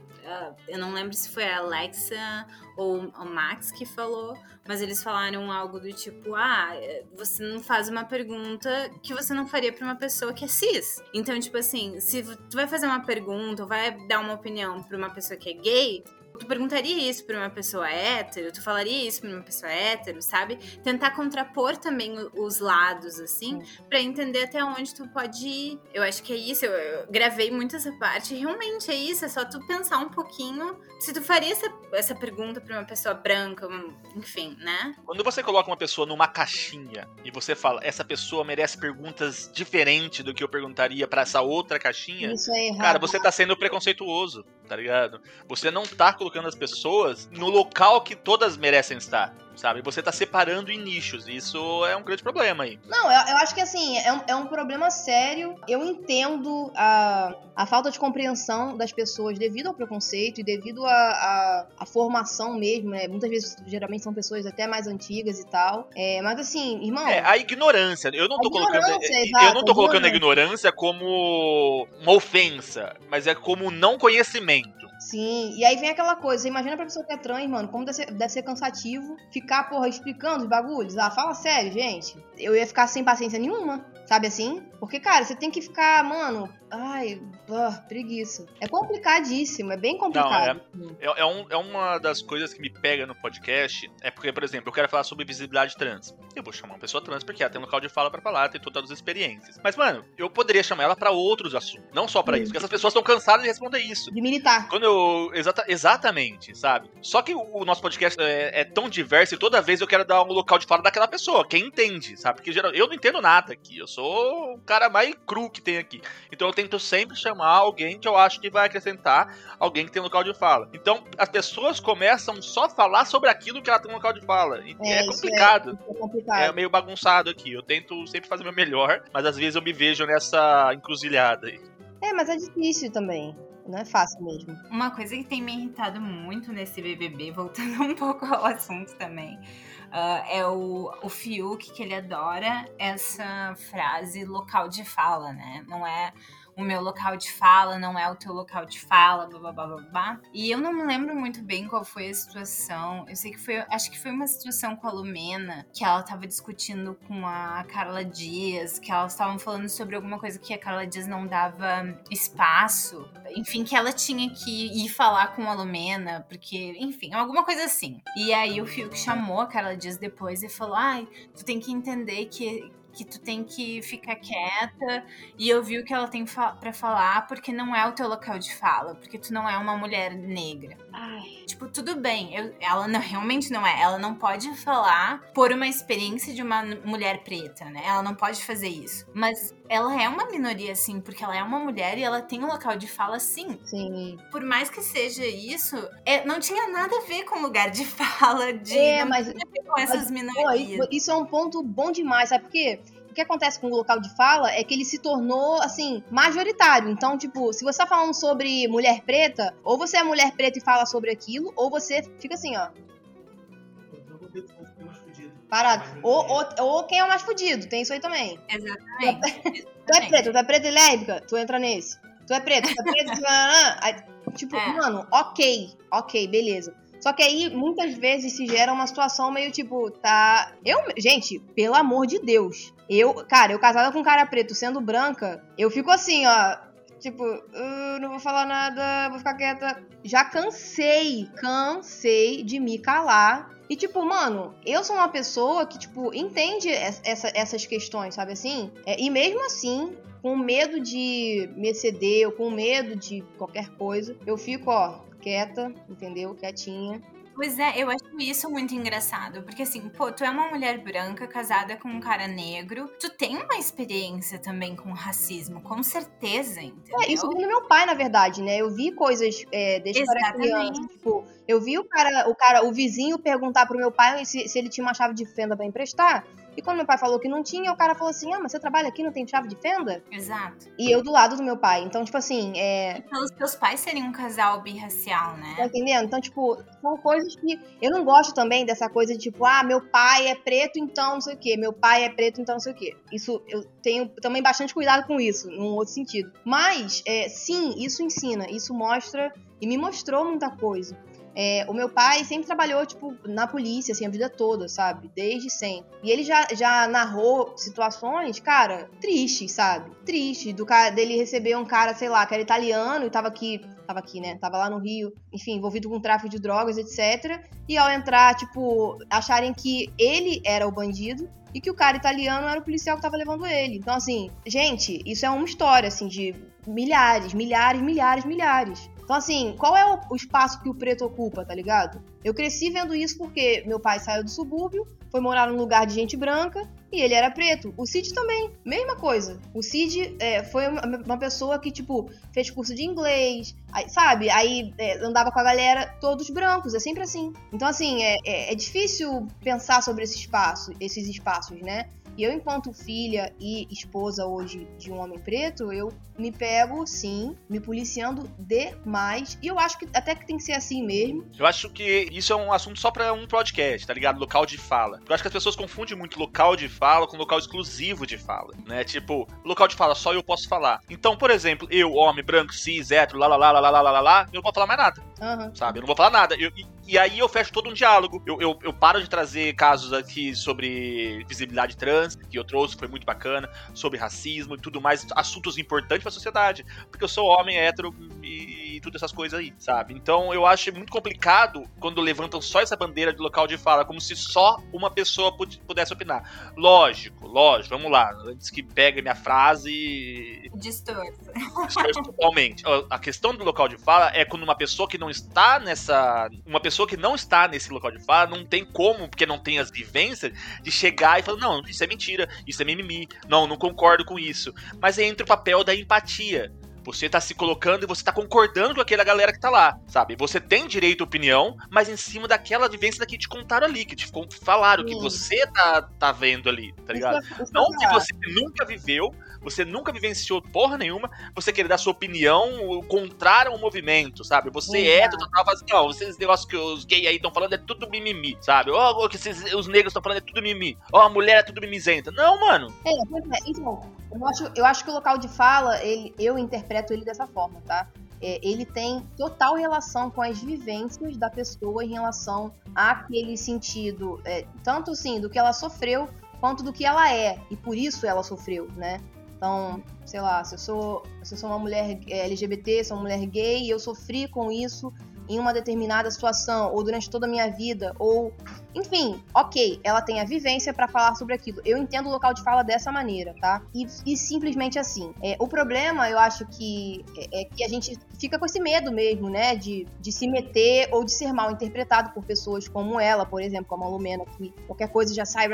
eu não lembro se foi a Alexa ou o Max que falou, mas eles falaram algo do tipo: ah, você não faz uma pergunta que você não faria para uma pessoa que é cis. Então, tipo assim, se tu vai fazer uma pergunta ou vai dar uma opinião para uma pessoa que é gay, tu perguntaria isso pra uma pessoa hétero, tu falaria isso pra uma pessoa hétero, sabe? Tentar contrapor também os lados, assim, para entender até onde tu pode ir. Eu acho que é isso, eu, eu gravei muito essa parte, realmente é isso, é só tu pensar um pouquinho se tu faria essa, essa pergunta pra uma pessoa branca, enfim, né? Quando você coloca uma pessoa numa caixinha e você fala, essa pessoa merece perguntas diferentes do que eu perguntaria para essa outra caixinha, Isso é errado. cara, você tá sendo preconceituoso, tá ligado? Você não tá colocando as pessoas no local que todas merecem estar. Sabe? Você tá separando em nichos. e Isso é um grande problema aí. Não, eu, eu acho que assim, é um, é um problema sério. Eu entendo a, a falta de compreensão das pessoas devido ao preconceito e devido à a, a, formação mesmo, né? Muitas vezes, geralmente, são pessoas até mais antigas e tal. É, mas assim, irmão. É, a ignorância. Eu não tô A colocando. ignorância, exato, eu não tô a colocando a ignorância como uma ofensa, mas é como não conhecimento. Sim, e aí vem aquela coisa, imagina pra pessoa que é trans, mano, como deve ser, deve ser cansativo ficar, porra, explicando os bagulhos. Ah, fala sério, gente. Eu ia ficar sem paciência nenhuma, sabe assim? Porque, cara, você tem que ficar, mano, ai, ah, preguiça. É complicadíssimo, é bem complicado. É, é, um- é uma das coisas que me pega no podcast. É porque, por exemplo, eu quero falar sobre visibilidade trans. Eu vou chamar uma pessoa trans porque ela tem um local de fala pra falar, tem todas as experiências. Mas, mano, eu poderia chamar ela pra outros assuntos, não só pra Sim. isso. Porque essas pessoas estão cansadas de responder isso. De militar. Quando eu. Exata, exatamente, sabe? Só que o, o nosso podcast é, é tão diverso e toda vez eu quero dar um local de fala daquela pessoa, quem entende, sabe? Porque geral, eu não entendo nada aqui. Eu sou o cara mais cru que tem aqui. Então eu tento sempre chamar alguém que eu acho que vai acrescentar alguém que tem local de fala. Então as pessoas começam só a falar sobre aquilo que ela tem local de fala. E É, é, isso complicado. É complicado. É meio bagunçado aqui. Eu tento sempre fazer o meu melhor, mas às vezes eu me vejo nessa encruzilhada aí. É, mas é difícil também. Não é fácil mesmo. Uma coisa que tem me irritado muito nesse BBB, voltando um pouco ao assunto também, ah, é o, o Fiuk, que ele adora essa frase local de fala, né? Não é o meu local de fala, não é o teu local de fala, blá blá blá blá. E eu não me lembro muito bem qual foi a situação. Eu sei que foi, acho que foi uma situação com a Lumena, que ela tava discutindo com a Carla Dias, que elas estavam falando sobre alguma coisa que a Carla Dias não dava espaço. Enfim, que ela tinha que ir falar com a Lumena, porque, enfim, alguma coisa assim. E aí o Fiuk chamou a Carla Dias depois e falou: ai, tu tem que entender que. Que tu tem que ficar quieta e ouvir o que ela tem fa pra falar, porque não é o teu local de fala, porque tu não é uma mulher negra. Ai. Tipo, tudo bem, eu- ela não, realmente não é. Ela não pode falar por uma experiência de uma mulher preta, né? Ela não pode fazer isso. Mas ela é uma minoria, sim, porque ela é uma mulher e ela tem um local de fala, sim. Sim. Por mais que seja isso, é- não tinha nada a ver com lugar de fala de. É, não mas tinha a ver com essas Pô, minorias. isso- isso é um ponto bom demais, sabe por quê? O que acontece com o local de fala é que ele se tornou, assim, majoritário. Então, tipo, se você tá falando sobre mulher preta, ou você é mulher preta e fala sobre aquilo, ou você fica assim, ó, parado. Ou, ou, ou quem é o mais fudido, tem isso aí também. Exatamente. Tu é preta, tu é preta e lésbica, tu entra nesse. Tu é preta, tu é preta, tu é... Tipo, É. mano, ok, ok, beleza. Só que aí, muitas vezes, se gera uma situação meio tipo, tá. Eu, gente, pelo amor de Deus. Eu, cara, eu casada com um cara preto sendo branca, eu fico assim, ó. Tipo, "Ah, não vou falar nada, vou ficar quieta. Já cansei, cansei de me calar. E, tipo, mano, eu sou uma pessoa que, tipo, entende es- essa- essas questões, sabe assim? É, e mesmo assim, com medo de me exceder ou com medo de qualquer coisa, eu fico, ó, quieta, entendeu? Quietinha. Pois é, eu acho isso muito engraçado, porque assim, pô, tu é uma mulher branca casada com um cara negro, tu tem uma experiência também com racismo, com certeza, entendeu? É, isso vem do meu pai, na verdade, né? Eu vi coisas é, desde que era criança. Tipo, eu vi o cara, o cara, o vizinho perguntar pro meu pai se, se ele tinha uma chave de fenda pra emprestar. E quando meu pai falou que não tinha, o cara falou assim: Ah, mas você trabalha aqui, não tem chave de fenda? Exato. E eu do lado do meu pai. Então, tipo assim, é. E pelos teus pais serem um casal birracial, Tá né? entendendo? Então, tipo, são coisas que. Eu não gosto também dessa coisa de tipo, ah, meu pai é preto, então não sei o quê. Meu pai é preto, então não sei o quê. Isso, eu tenho também bastante cuidado com isso, num outro sentido. Mas, é, sim, isso ensina, isso mostra e me mostrou muita coisa. É, o meu pai sempre trabalhou, tipo, na polícia, assim, a vida toda, sabe? Desde sempre. E ele já, já narrou situações, cara, tristes, sabe? Triste, do cara dele receber um cara, sei lá, que era italiano e tava aqui tava aqui, né? Tava lá no Rio, enfim, envolvido com tráfico de drogas, etc. E ao entrar, tipo, acharem que ele era o bandido e que o cara italiano era o policial que tava levando ele. Então, assim, gente, isso é uma história, assim, de milhares, milhares, milhares, milhares. Então, assim, qual é o, espaço que o preto ocupa, tá ligado? Eu cresci vendo isso porque meu pai saiu do subúrbio, foi morar num lugar de gente branca e ele era preto. O Cid também, mesma coisa. O Cid é, foi uma pessoa que, tipo, fez curso de inglês, aí, sabe? Aí é, andava com a galera todos brancos, é sempre assim. Então, assim, é, é, é difícil pensar sobre esse espaço, esses espaços, né? E eu, enquanto filha e esposa hoje de um homem preto, eu me pego, sim, me policiando demais. E eu acho que até que tem que ser assim mesmo. Eu acho que isso é um assunto só para um podcast, tá ligado? Local de fala. Eu acho que as pessoas confundem muito local de fala com local exclusivo de fala, né? Tipo, local de fala só eu posso falar. Então, por exemplo, eu, homem, branco, cis, hétero, lá, lá, lá, lá, lá, lá, lá, lá, eu não vou falar mais nada. Uhum. Sabe? Eu não vou falar nada. Eu, e, e, aí eu fecho todo um diálogo. Eu, eu, eu paro de trazer casos aqui sobre visibilidade trans, que eu trouxe, foi muito bacana, sobre racismo e tudo mais, assuntos importantes pra sociedade. Porque eu sou homem, hétero e, e todas essas coisas aí, sabe? Então eu acho muito complicado quando levantam só essa bandeira de local de fala, como se só uma pessoa pudesse opinar. Lógico, lógico, vamos lá. Antes que pegue minha frase e. Distorce. Distorce totalmente. A questão do local de fala é quando uma pessoa que não está nessa. Uma pessoa que não está nesse local de fala não tem como, porque não tem as vivências, de chegar e falar: não, isso é mentira, isso é mimimi, não, não concordo com isso. Mas é entre o papel da empatia. Você tá se colocando e você tá concordando com aquela galera que tá lá, sabe? Você tem direito à opinião, mas em cima daquela vivência que te contaram ali, que te falaram, Sim. que você tá, tá vendo ali, tá ligado? Isso, isso Não que você nunca viveu, você nunca vivenciou porra nenhuma, você querer dar sua opinião contrária ao movimento, sabe? Você é, tu tava assim, ó, esses negócios que os gays aí estão falando é tudo mimimi, sabe? Ó, oh, que esses, os negros estão falando é tudo mimimi. Ó, oh, a mulher é tudo mimizenta. Não, mano. É, é. Então, eu acho, eu acho que o local de fala, ele, eu interpreto ele dessa forma, tá? É, ele tem total relação com as vivências da pessoa em relação àquele sentido, é, tanto assim, do que ela sofreu, quanto do que ela é, e por isso ela sofreu, né? Então, sei lá, se eu sou, se eu sou uma mulher é, LGBT, sou uma mulher gay e eu sofri com isso em uma determinada situação, ou durante toda a minha vida, ou enfim, ok, ela tem a vivência para falar sobre aquilo. Eu entendo o local de fala dessa maneira, tá? E, e simplesmente assim. É, o problema, eu acho que é, é, que a gente fica com esse medo mesmo, né? De, de se meter ou de ser mal interpretado por pessoas como ela, por exemplo, como a Lumena, que qualquer coisa já sai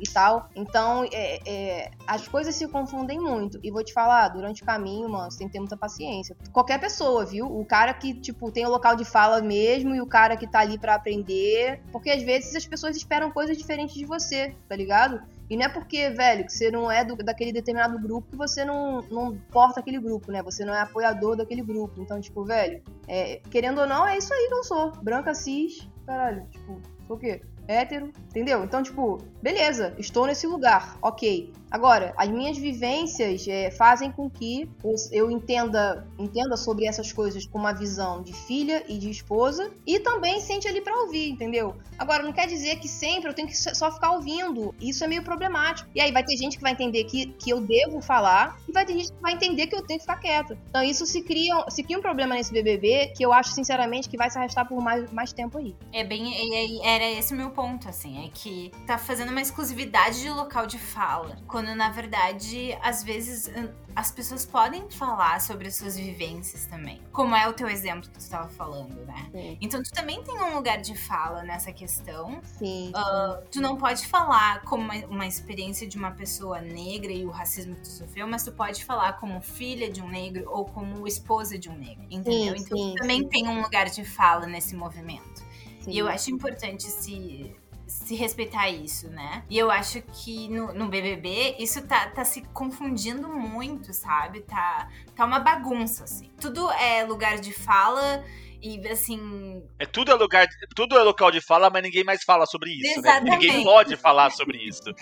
e tal. Então, é, é, as coisas se confundem muito. E vou te falar, durante o caminho, mano, você tem que ter muita paciência. Qualquer pessoa, viu? O cara que, tipo, tem o local de fala mesmo e o cara que tá ali para aprender. Porque às vezes vezes as pessoas esperam coisas diferentes de você, tá ligado? E não é porque, velho, que você não é do, daquele determinado grupo que você não, não porta aquele grupo, né? Você não é apoiador daquele grupo. Então, tipo, velho, é, querendo ou não, é isso aí que eu sou. Branca, cis, caralho, tipo, o quê? Hétero, entendeu? Então, tipo, beleza, estou nesse lugar, ok. Agora, as minhas vivências é, fazem com que eu entenda, entenda sobre essas coisas com uma visão de filha e de esposa e também sente ali para ouvir, entendeu? Agora, não quer dizer que sempre eu tenho que só ficar ouvindo. Isso é meio problemático. E aí vai ter gente que vai entender que, que eu devo falar e vai ter gente que vai entender que eu tenho que ficar quieta. Então, isso se cria, se cria um problema nesse BBB que eu acho, sinceramente, que vai se arrastar por mais, mais tempo aí. É bem. Era esse o meu ponto, assim. É que tá fazendo uma exclusividade de local de fala. Quando quando na verdade, às vezes, as pessoas podem falar sobre as suas vivências também. Como é o teu exemplo que tu estava falando, né? Sim. Então tu também tem um lugar de fala nessa questão. Sim. Uh, tu não pode falar como uma, uma, experiência de uma pessoa negra e o racismo que tu sofreu, mas tu pode falar como filha de um negro ou como esposa de um negro, entendeu? Sim, então sim, tu também tem um lugar de fala nesse movimento. E eu acho importante se se respeitar isso, né? E eu acho que no, no, BBB isso tá, tá se confundindo muito, sabe? Tá, tá uma bagunça, assim. Tudo é lugar de fala e assim. É tudo é lugar, tudo é local de fala, mas ninguém mais fala sobre isso, Exatamente. né? Ninguém pode falar sobre isso.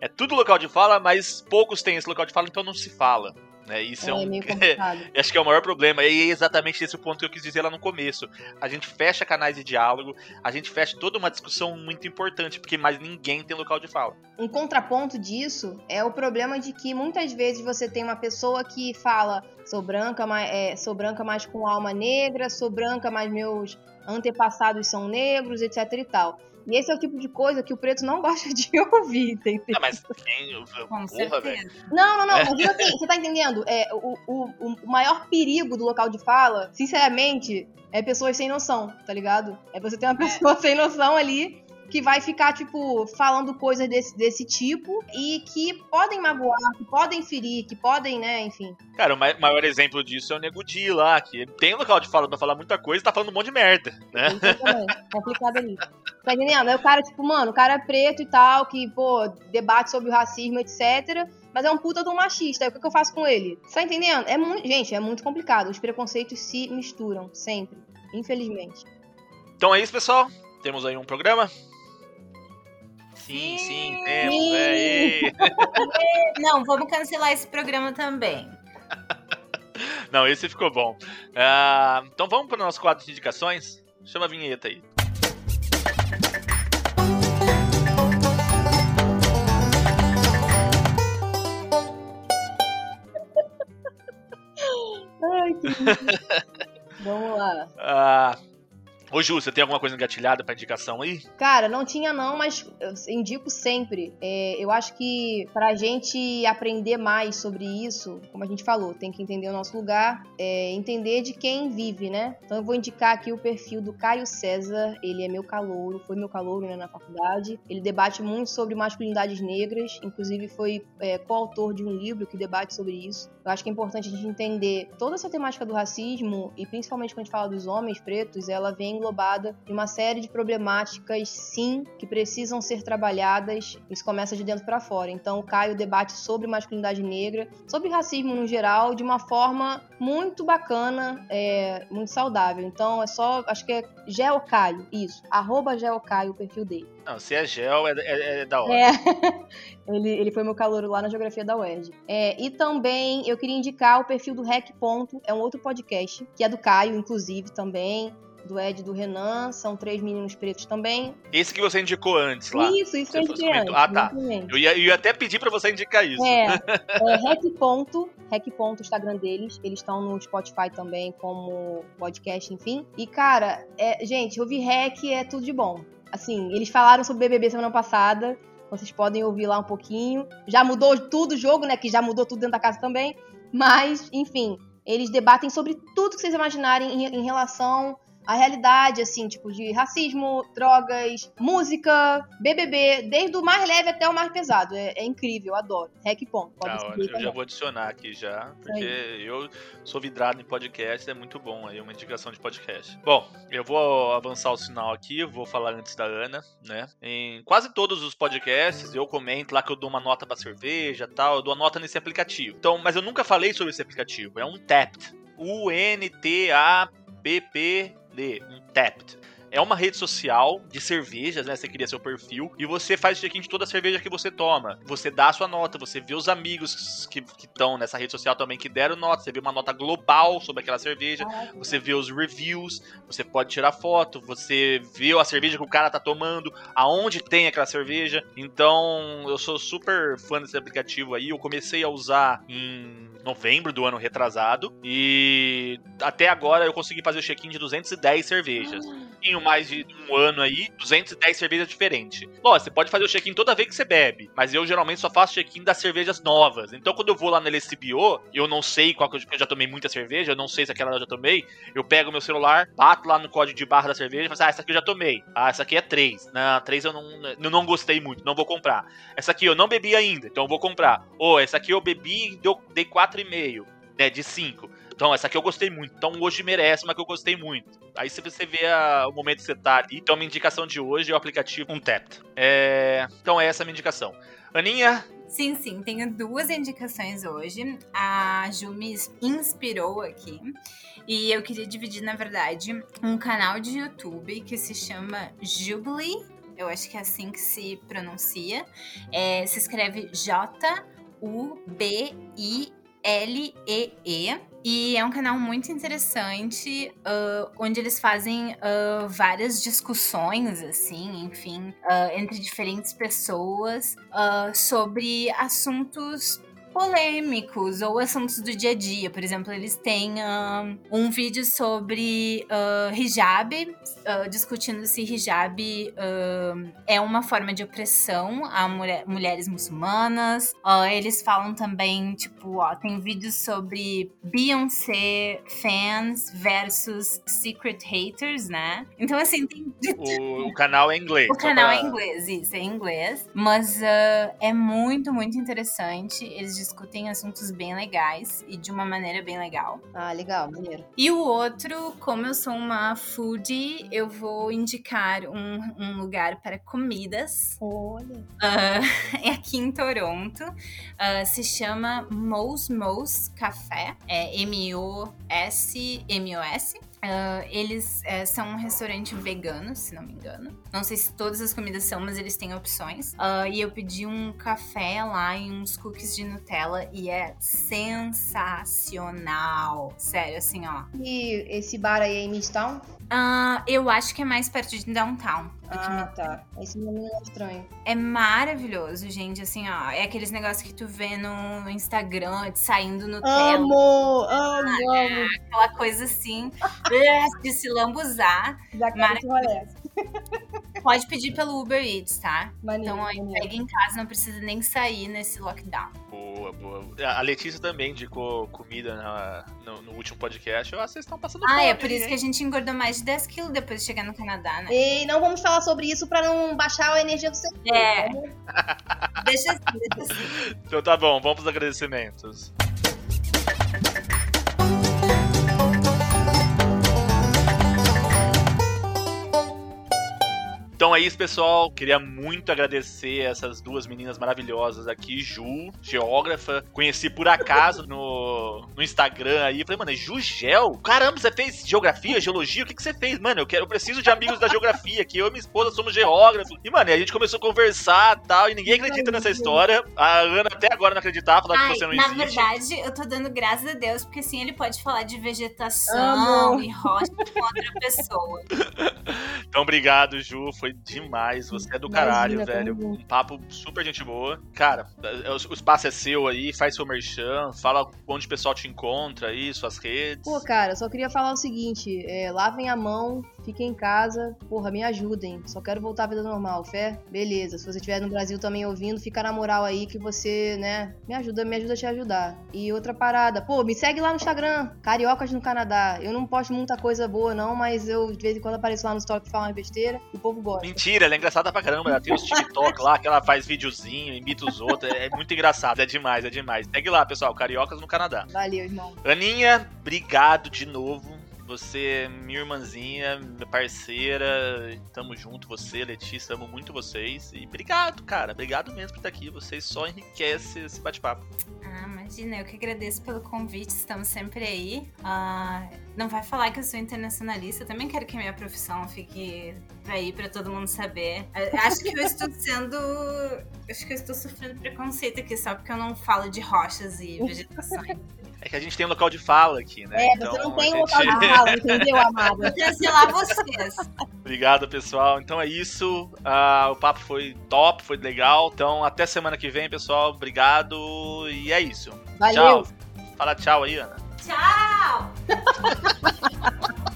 É tudo local de fala, mas poucos têm esse local de fala, então não se fala. Né? Isso é, É, um. meio complicado. Acho que é o maior problema. E é exatamente esse o ponto que eu quis dizer lá no começo. A gente fecha canais de diálogo, a gente fecha toda uma discussão muito importante, porque mais ninguém tem local de fala. Um contraponto disso é o problema de que muitas vezes você tem uma pessoa que fala sou branca, mas, é, sou branca, mas com alma negra, sou branca, mas meus antepassados são negros, etc e tal. E esse é o tipo de coisa que o preto não gosta de ouvir, entendeu? Ah, mas quem. Com Porra, velho. Não, não, não, É. mas digo assim, você tá entendendo? É, o, o, o maior perigo do local de fala, sinceramente, é pessoas sem noção, tá ligado? É você ter uma pessoa sem noção ali que vai ficar, tipo, falando coisas desse, desse tipo e que podem magoar, que podem ferir, que podem, né, enfim. Cara, o mai- maior exemplo disso é o Nego Di lá, que ele tem local de fala pra falar muita coisa e tá falando um monte de merda, né? Também, complicado ali. Tá entendendo? Aí o cara, tipo, mano, o cara é preto e tal, que, pô, debate sobre o racismo, etc. Mas é um puta um machista. Aí o que, que eu faço com ele? Tá entendendo? É muito. Gente, é muito complicado. Os preconceitos se misturam, sempre. Infelizmente. Então é isso, pessoal. Temos aí um programa. Sim, sim, temos. Sim. É, Não, vamos cancelar esse programa também. Não, esse ficou bom. Ah, então vamos para o nosso quadro de indicações. Chama a vinheta aí. Ai, que Vamos lá. Ah, Ô Ju, você tem alguma coisa engatilhada pra indicação aí? Cara, não tinha não, mas indico sempre. É, eu acho que pra gente aprender mais sobre isso, como a gente falou, tem que entender o nosso lugar, é, entender de quem vive, né? Então eu vou indicar aqui o perfil do Caio César, ele é meu calouro, foi meu calouro né, na faculdade. Ele debate muito sobre masculinidades negras, inclusive foi é, coautor de um livro que debate sobre isso. Eu acho que é importante a gente entender toda essa temática do racismo, e principalmente quando a gente fala dos homens pretos, ela vem englobada em uma série de problemáticas, sim, que precisam ser trabalhadas. Isso começa de dentro para fora. Então, o Caio debate sobre masculinidade negra, sobre racismo no geral, de uma forma muito bacana, é, muito saudável. Então, é só, acho que é Geocaio, isso, arroba Geocaio, o perfil dele. Não, se é gel, é, é- é da hora. É. ele, ele foi meu calouro lá na Geografia da UERJ. É, e também eu queria indicar o perfil do Rec Ponto, é um outro podcast, que é do Caio, inclusive, também. Do Ed e do Renan, são três meninos pretos também. Esse que você indicou antes lá. Isso, isso que eu indiquei antes, Ah, tá. Eu ia, eu ia até pedir pra você indicar isso. É, é Rec Ponto, Rec Ponto, o Instagram deles. Eles estão no Spotify também, como podcast, enfim. E, cara, é, gente, ouvir Rec é tudo de bom. Assim, eles falaram sobre BBB semana passada. Vocês podem ouvir lá um pouquinho. Já mudou tudo o jogo, né? Que já mudou tudo dentro da casa também. Mas, enfim, eles debatem sobre tudo que vocês imaginarem em, em relação à realidade, assim, tipo, de racismo, drogas, música, BBB, desde o mais leve até o mais pesado. É, é incrível, adoro. Rec ponto. Pode seguir Eu já vou adicionar aqui já, porque eu sou vidrado em podcast, é muito bom aí, uma indicação de podcast. Bom, eu vou avançar o sinal aqui, vou falar antes da Ana, né? Em quase todos os podcasts eu comento lá que eu dou uma nota pra cerveja e tal, eu dou a nota nesse aplicativo. Então, mas eu nunca falei sobre esse aplicativo, é um Tapped. U-N-T-A-P-P-D, um Tapped. É uma rede social de cervejas, né? Você cria seu perfil e você faz check-in de toda a cerveja que você toma. Você dá a sua nota, você vê os amigos que estão nessa rede social também que deram nota, você vê uma nota global sobre aquela cerveja, você vê os reviews, você pode tirar foto, você vê a cerveja que o cara tá tomando, aonde tem aquela cerveja. Então, eu sou super fã desse aplicativo aí. Eu comecei a usar em novembro do ano retrasado e até agora eu consegui fazer o check-in de 210 cervejas. Em mais de um ano aí, 210 cervejas diferentes. Lógico, você pode fazer o check-in toda vez que você bebe, mas eu geralmente só faço check-in das cervejas novas. Então quando eu vou lá na LCBO, eu não sei qual que eu, já tomei muita cerveja, eu não sei se aquela eu já tomei, eu pego meu celular, bato lá no código de barra da cerveja e falo assim, ah, essa aqui eu já tomei. Ah, essa aqui é 3. Não, 3 eu não, eu não gostei muito, não vou comprar. Essa aqui eu não bebi ainda, então eu vou comprar. Ou essa aqui eu bebi e dei 4,5, né, de 5. Então, essa aqui eu gostei muito. Então, hoje merece uma que eu gostei muito. Aí, se você vê a- o momento que você tá ali, então, a minha indicação de hoje é o aplicativo Untapped. É... Então, essa é a minha indicação. Aninha, Sim, sim, tenho duas indicações hoje. A Ju me inspirou aqui. E eu queria dividir, na verdade, um canal de YouTube que se chama Jubilee. Eu acho que é assim que se pronuncia. É, se escreve L-E-E. E é um canal muito interessante, uh, onde eles fazem uh, várias discussões, assim, enfim, uh, entre diferentes pessoas sobre assuntos polêmicos ou assuntos do dia a dia. Por exemplo, eles têm um, um vídeo sobre uh, hijab, uh, discutindo se hijab uh, é uma forma de opressão a mulher, mulheres muçulmanas. eles falam também, tipo, ó, tem vídeos sobre Beyoncé fans versus secret haters, né? Então, assim, tem. O, o canal é inglês. O canal pra... é inglês, isso, é inglês. Mas é muito, muito interessante. Eles discutem assuntos bem legais e de uma maneira bem legal. Ah, legal, maneiro. E o outro, como eu sou uma foodie, eu vou indicar um, um lugar para comidas. Olha! Uh, é aqui em Toronto. Uh, se chama Mo's Mo's Café. É M-O-S-M-O-S. Uh, eles é, são um restaurante vegano, se não me engano. Não sei se todas as comidas são, mas eles têm opções. Uh, e eu pedi um café lá e uns cookies de Nutella e é sensacional. Sério, assim, ó. E esse bar aí é em Midtown? Uh, eu acho que é mais perto de Downtown. Ah, tá. Esse nome é estranho. É maravilhoso, gente. Assim, ó. É aqueles negócios que tu vê no Instagram, de saindo no Amo! Amo, é, amo! Aquela coisa assim, é, de se lambuzar. Já. Pode pedir pelo Uber Eats, tá? Maneiro, então aí maneiro. pega em casa, não precisa nem sair nesse lockdown. Boa, boa. A Letícia também indicou comida na, no, no, último podcast. Ah, vocês estão passando Ah, é por isso hein? que a gente engordou mais de 10 quilos depois de chegar no Canadá, né? E não vamos falar sobre isso pra não baixar a energia do seu É. deixa assim, deixa assim. Então tá bom, vamos pros agradecimentos. Então é isso, pessoal. Queria muito agradecer essas duas meninas maravilhosas aqui. Ju, geógrafa. Conheci por acaso no, no Instagram aí. Falei, mano, é Ju Gel? Caramba, você fez geografia, geologia? O que, que você fez? Mano, eu, quero, eu preciso de amigos da geografia, que eu e minha esposa somos geógrafos. E, mano, a gente começou a conversar e tal, e ninguém acredita nessa história. A Ana até agora não acreditava, falava Ai, que você não na existe. verdade, eu tô dando graças a Deus, porque assim ele pode falar de vegetação Amo. e rocha com outra pessoa. Então, obrigado, Ju. Foi demais. Você é do caralho, velho. junto. Um papo super gente boa. Cara, é, o o espaço é seu aí, faz seu merchan, fala onde o pessoal te encontra aí, suas redes. Pô, cara, só queria falar o seguinte: é, lavem a mão, fiquem em casa, porra, me ajudem. Só quero voltar à vida normal, fé? Beleza. Se você estiver no Brasil também ouvindo, fica na moral aí que você, né, me ajuda, me ajuda a te ajudar. E outra parada, pô, me segue lá no Instagram, Cariocas no Canadá. Eu não posto muita coisa boa, não, mas eu de vez em quando apareço lá no story pra falar uma besteira e o povo gosta. Mentira, ela é engraçada pra caramba. Ela tem os TikTok lá, que ela faz videozinho, imita os outros. É muito engraçado, é demais, é demais. Segue lá, pessoal, Cariocas no Canadá. Valeu, irmão. Aninha, obrigado de novo. Você, minha irmãzinha, minha parceira, tamo junto, você, Letícia, amo muito vocês. E obrigado, cara, obrigado mesmo por estar aqui. Vocês só enriquecem esse bate-papo. Ah, imagina, eu que agradeço pelo convite, estamos sempre aí. Ah, não vai falar que eu sou internacionalista, eu também quero que a minha profissão fique aí pra todo mundo saber. Acho que eu estou sendo. Acho que eu estou sofrendo preconceito aqui só porque eu não falo de rochas e vegetações. É que a gente tem um local de fala aqui, né? É, você não tem um local de fala, entendeu, amada? Vou cancelar vocês. Obrigado, pessoal. Então é isso. Ah, o papo foi top, foi legal. Então até semana que vem, pessoal. Obrigado. E é isso. Valeu. Tchau. Fala tchau aí, Ana. Tchau!